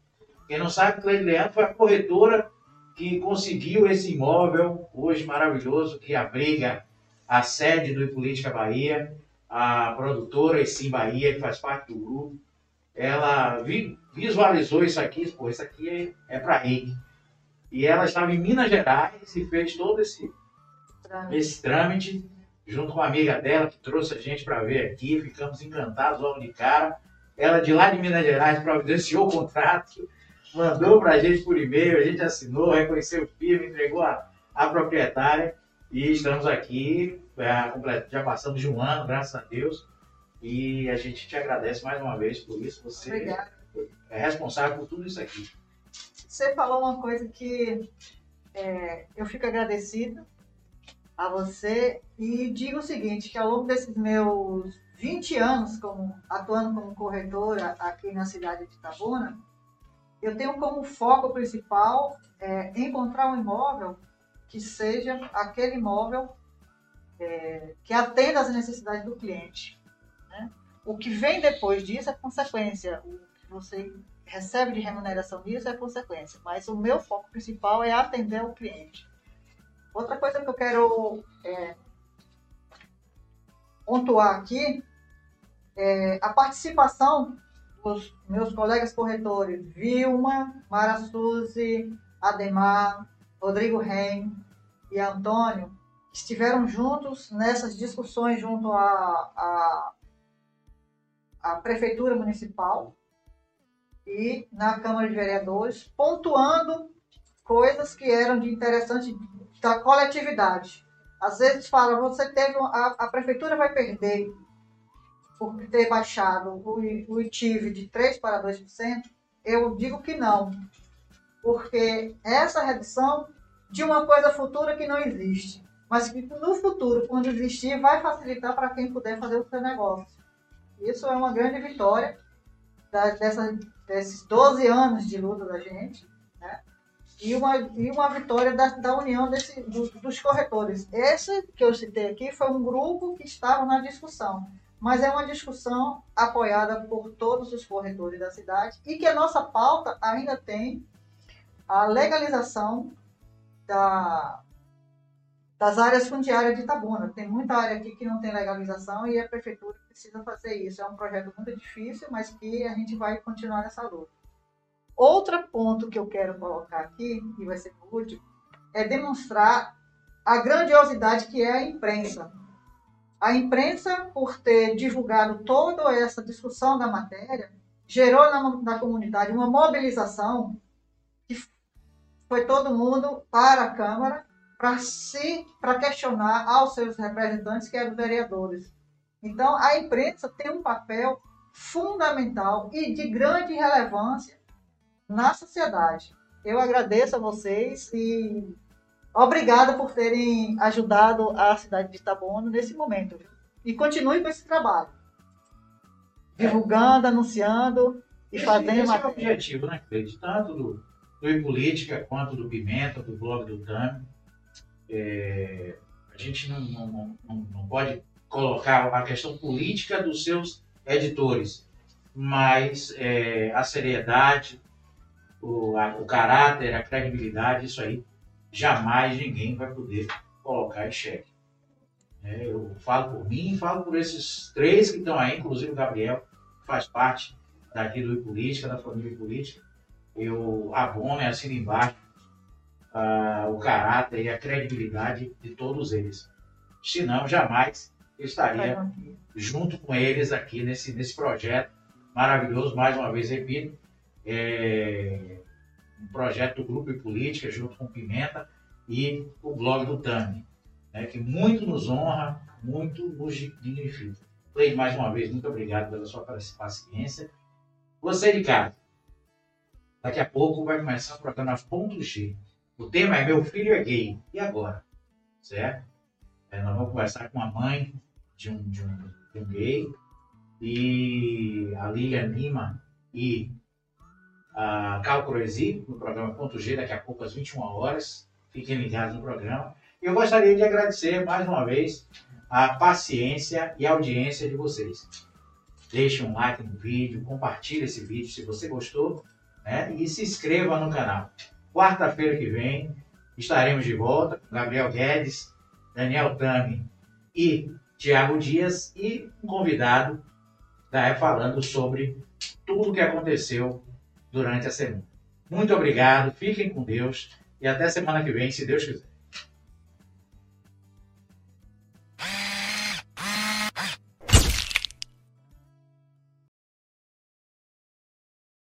Quem não sabe, Cleide Leandro foi a corretora que conseguiu esse imóvel hoje maravilhoso que abriga a sede do Política Bahia, a produtora Esim Bahia, que faz parte do grupo. Ela vi- visualizou isso aqui, pô, isso aqui é, é para Rick. E ela estava em Minas Gerais e fez todo esse, esse trâmite junto com uma amiga dela que trouxe a gente para ver aqui. Ficamos encantados logo de cara. Ela de lá de Minas Gerais providenciou o contrato, mandou para a gente por e-mail, a gente assinou, reconheceu o firme, entregou a, a proprietária e estamos aqui. Já, complet- já passamos de um ano, graças a Deus. E a gente te agradece mais uma vez por isso. Você Obrigada. é responsável por tudo isso aqui. Você falou uma coisa que é, eu fico agradecida a você e digo o seguinte, que ao longo desses meus 20 anos como, atuando como corretora aqui na cidade de Itabuna, eu tenho como foco principal é, encontrar um imóvel que seja aquele imóvel é, que atenda às necessidades do cliente. né? O que vem depois disso é consequência. O que você recebe de remuneração disso é consequência. Mas o meu foco principal é atender o cliente. Outra coisa que eu quero é, pontuar aqui é a participação dos meus colegas corretores, Vilma, Mara Suzy, Ademar, Rodrigo Reim e Antônio, estiveram juntos nessas discussões junto à, à, Prefeitura Municipal e na Câmara de Vereadores, pontuando coisas que eram de interessante da coletividade. Às vezes fala, você teve a, a prefeitura vai perder por ter baixado o, o ITIV de 3 para 2%. Eu digo que não, porque essa redução de uma coisa futura que não existe, mas que no futuro, quando existir, vai facilitar para quem puder fazer o seu negócio. Isso é uma grande vitória da- dessa- desses 12 anos de luta da gente, né? e, uma, e uma vitória da, da união desse, do- dos corretores. Esse que eu citei aqui foi um grupo que estava na discussão, mas é uma discussão apoiada por todos os corretores da cidade e que a nossa pauta ainda tem a legalização da, das áreas fundiárias de Itabuna. Tem muita área aqui que não tem legalização e a prefeitura precisa fazer isso. É um projeto muito difícil, mas que a gente vai continuar nessa luta. Outro ponto que eu quero colocar aqui, e vai ser o último, é demonstrar a grandiosidade que é a imprensa. A imprensa, por ter divulgado toda essa discussão da matéria, gerou na, na comunidade uma mobilização que foi todo mundo para a Câmara para se para questionar aos seus representantes, que eram os vereadores. Então, a imprensa tem um papel fundamental e de grande relevância na sociedade. Eu agradeço a vocês e obrigada por terem ajudado a cidade de Itabuna nesse momento. E continue com esse trabalho. Divulgando, anunciando e Esse, fazendo esse é o objetivo, né? Tanto do, do E Política quanto do Pimenta, do blog do Tami. É, a gente não, não, não, não- pode colocar a questão política dos seus editores. mas é, a seriedade, o, a, o caráter, a credibilidade, isso aí jamais ninguém vai poder colocar em xeque. É, eu falo por mim, falo por esses três que estão aí, inclusive o Gabriel, que faz parte daqui do Política, da família Política. Eu abono e assino embaixo o caráter e a credibilidade de todos eles. Senão, jamais estaria junto com eles aqui nesse, nesse projeto maravilhoso, mais uma vez repito, é um projeto do Grupo e Política, junto com Pimenta e o blog do Tami, né, que muito nos honra, muito nos dignifica. Leide, mais uma vez, muito obrigado pela sua paciência. Você de casa, daqui a pouco vai começar o programa Ponto G. O tema é Meu Filho é Gay. E agora? Certo? É, nós vamos conversar com a mãe de um, de um, de um gay e a Lilian Lima e a Cal Croesi, no programa Ponto G, daqui a pouco às 21 horas. Fiquem ligados no programa. Eu gostaria de agradecer mais uma vez a paciência e a audiência de vocês. Deixe um like no vídeo, compartilhe esse vídeo se você gostou né? e se inscreva no canal. Quarta-feira que vem estaremos de volta com Gabriel Guedes, Daniel Tami e Tiago Dias e um convidado né, falando sobre tudo o que aconteceu durante a semana. Muito obrigado, fiquem com Deus e até semana que vem, se Deus quiser.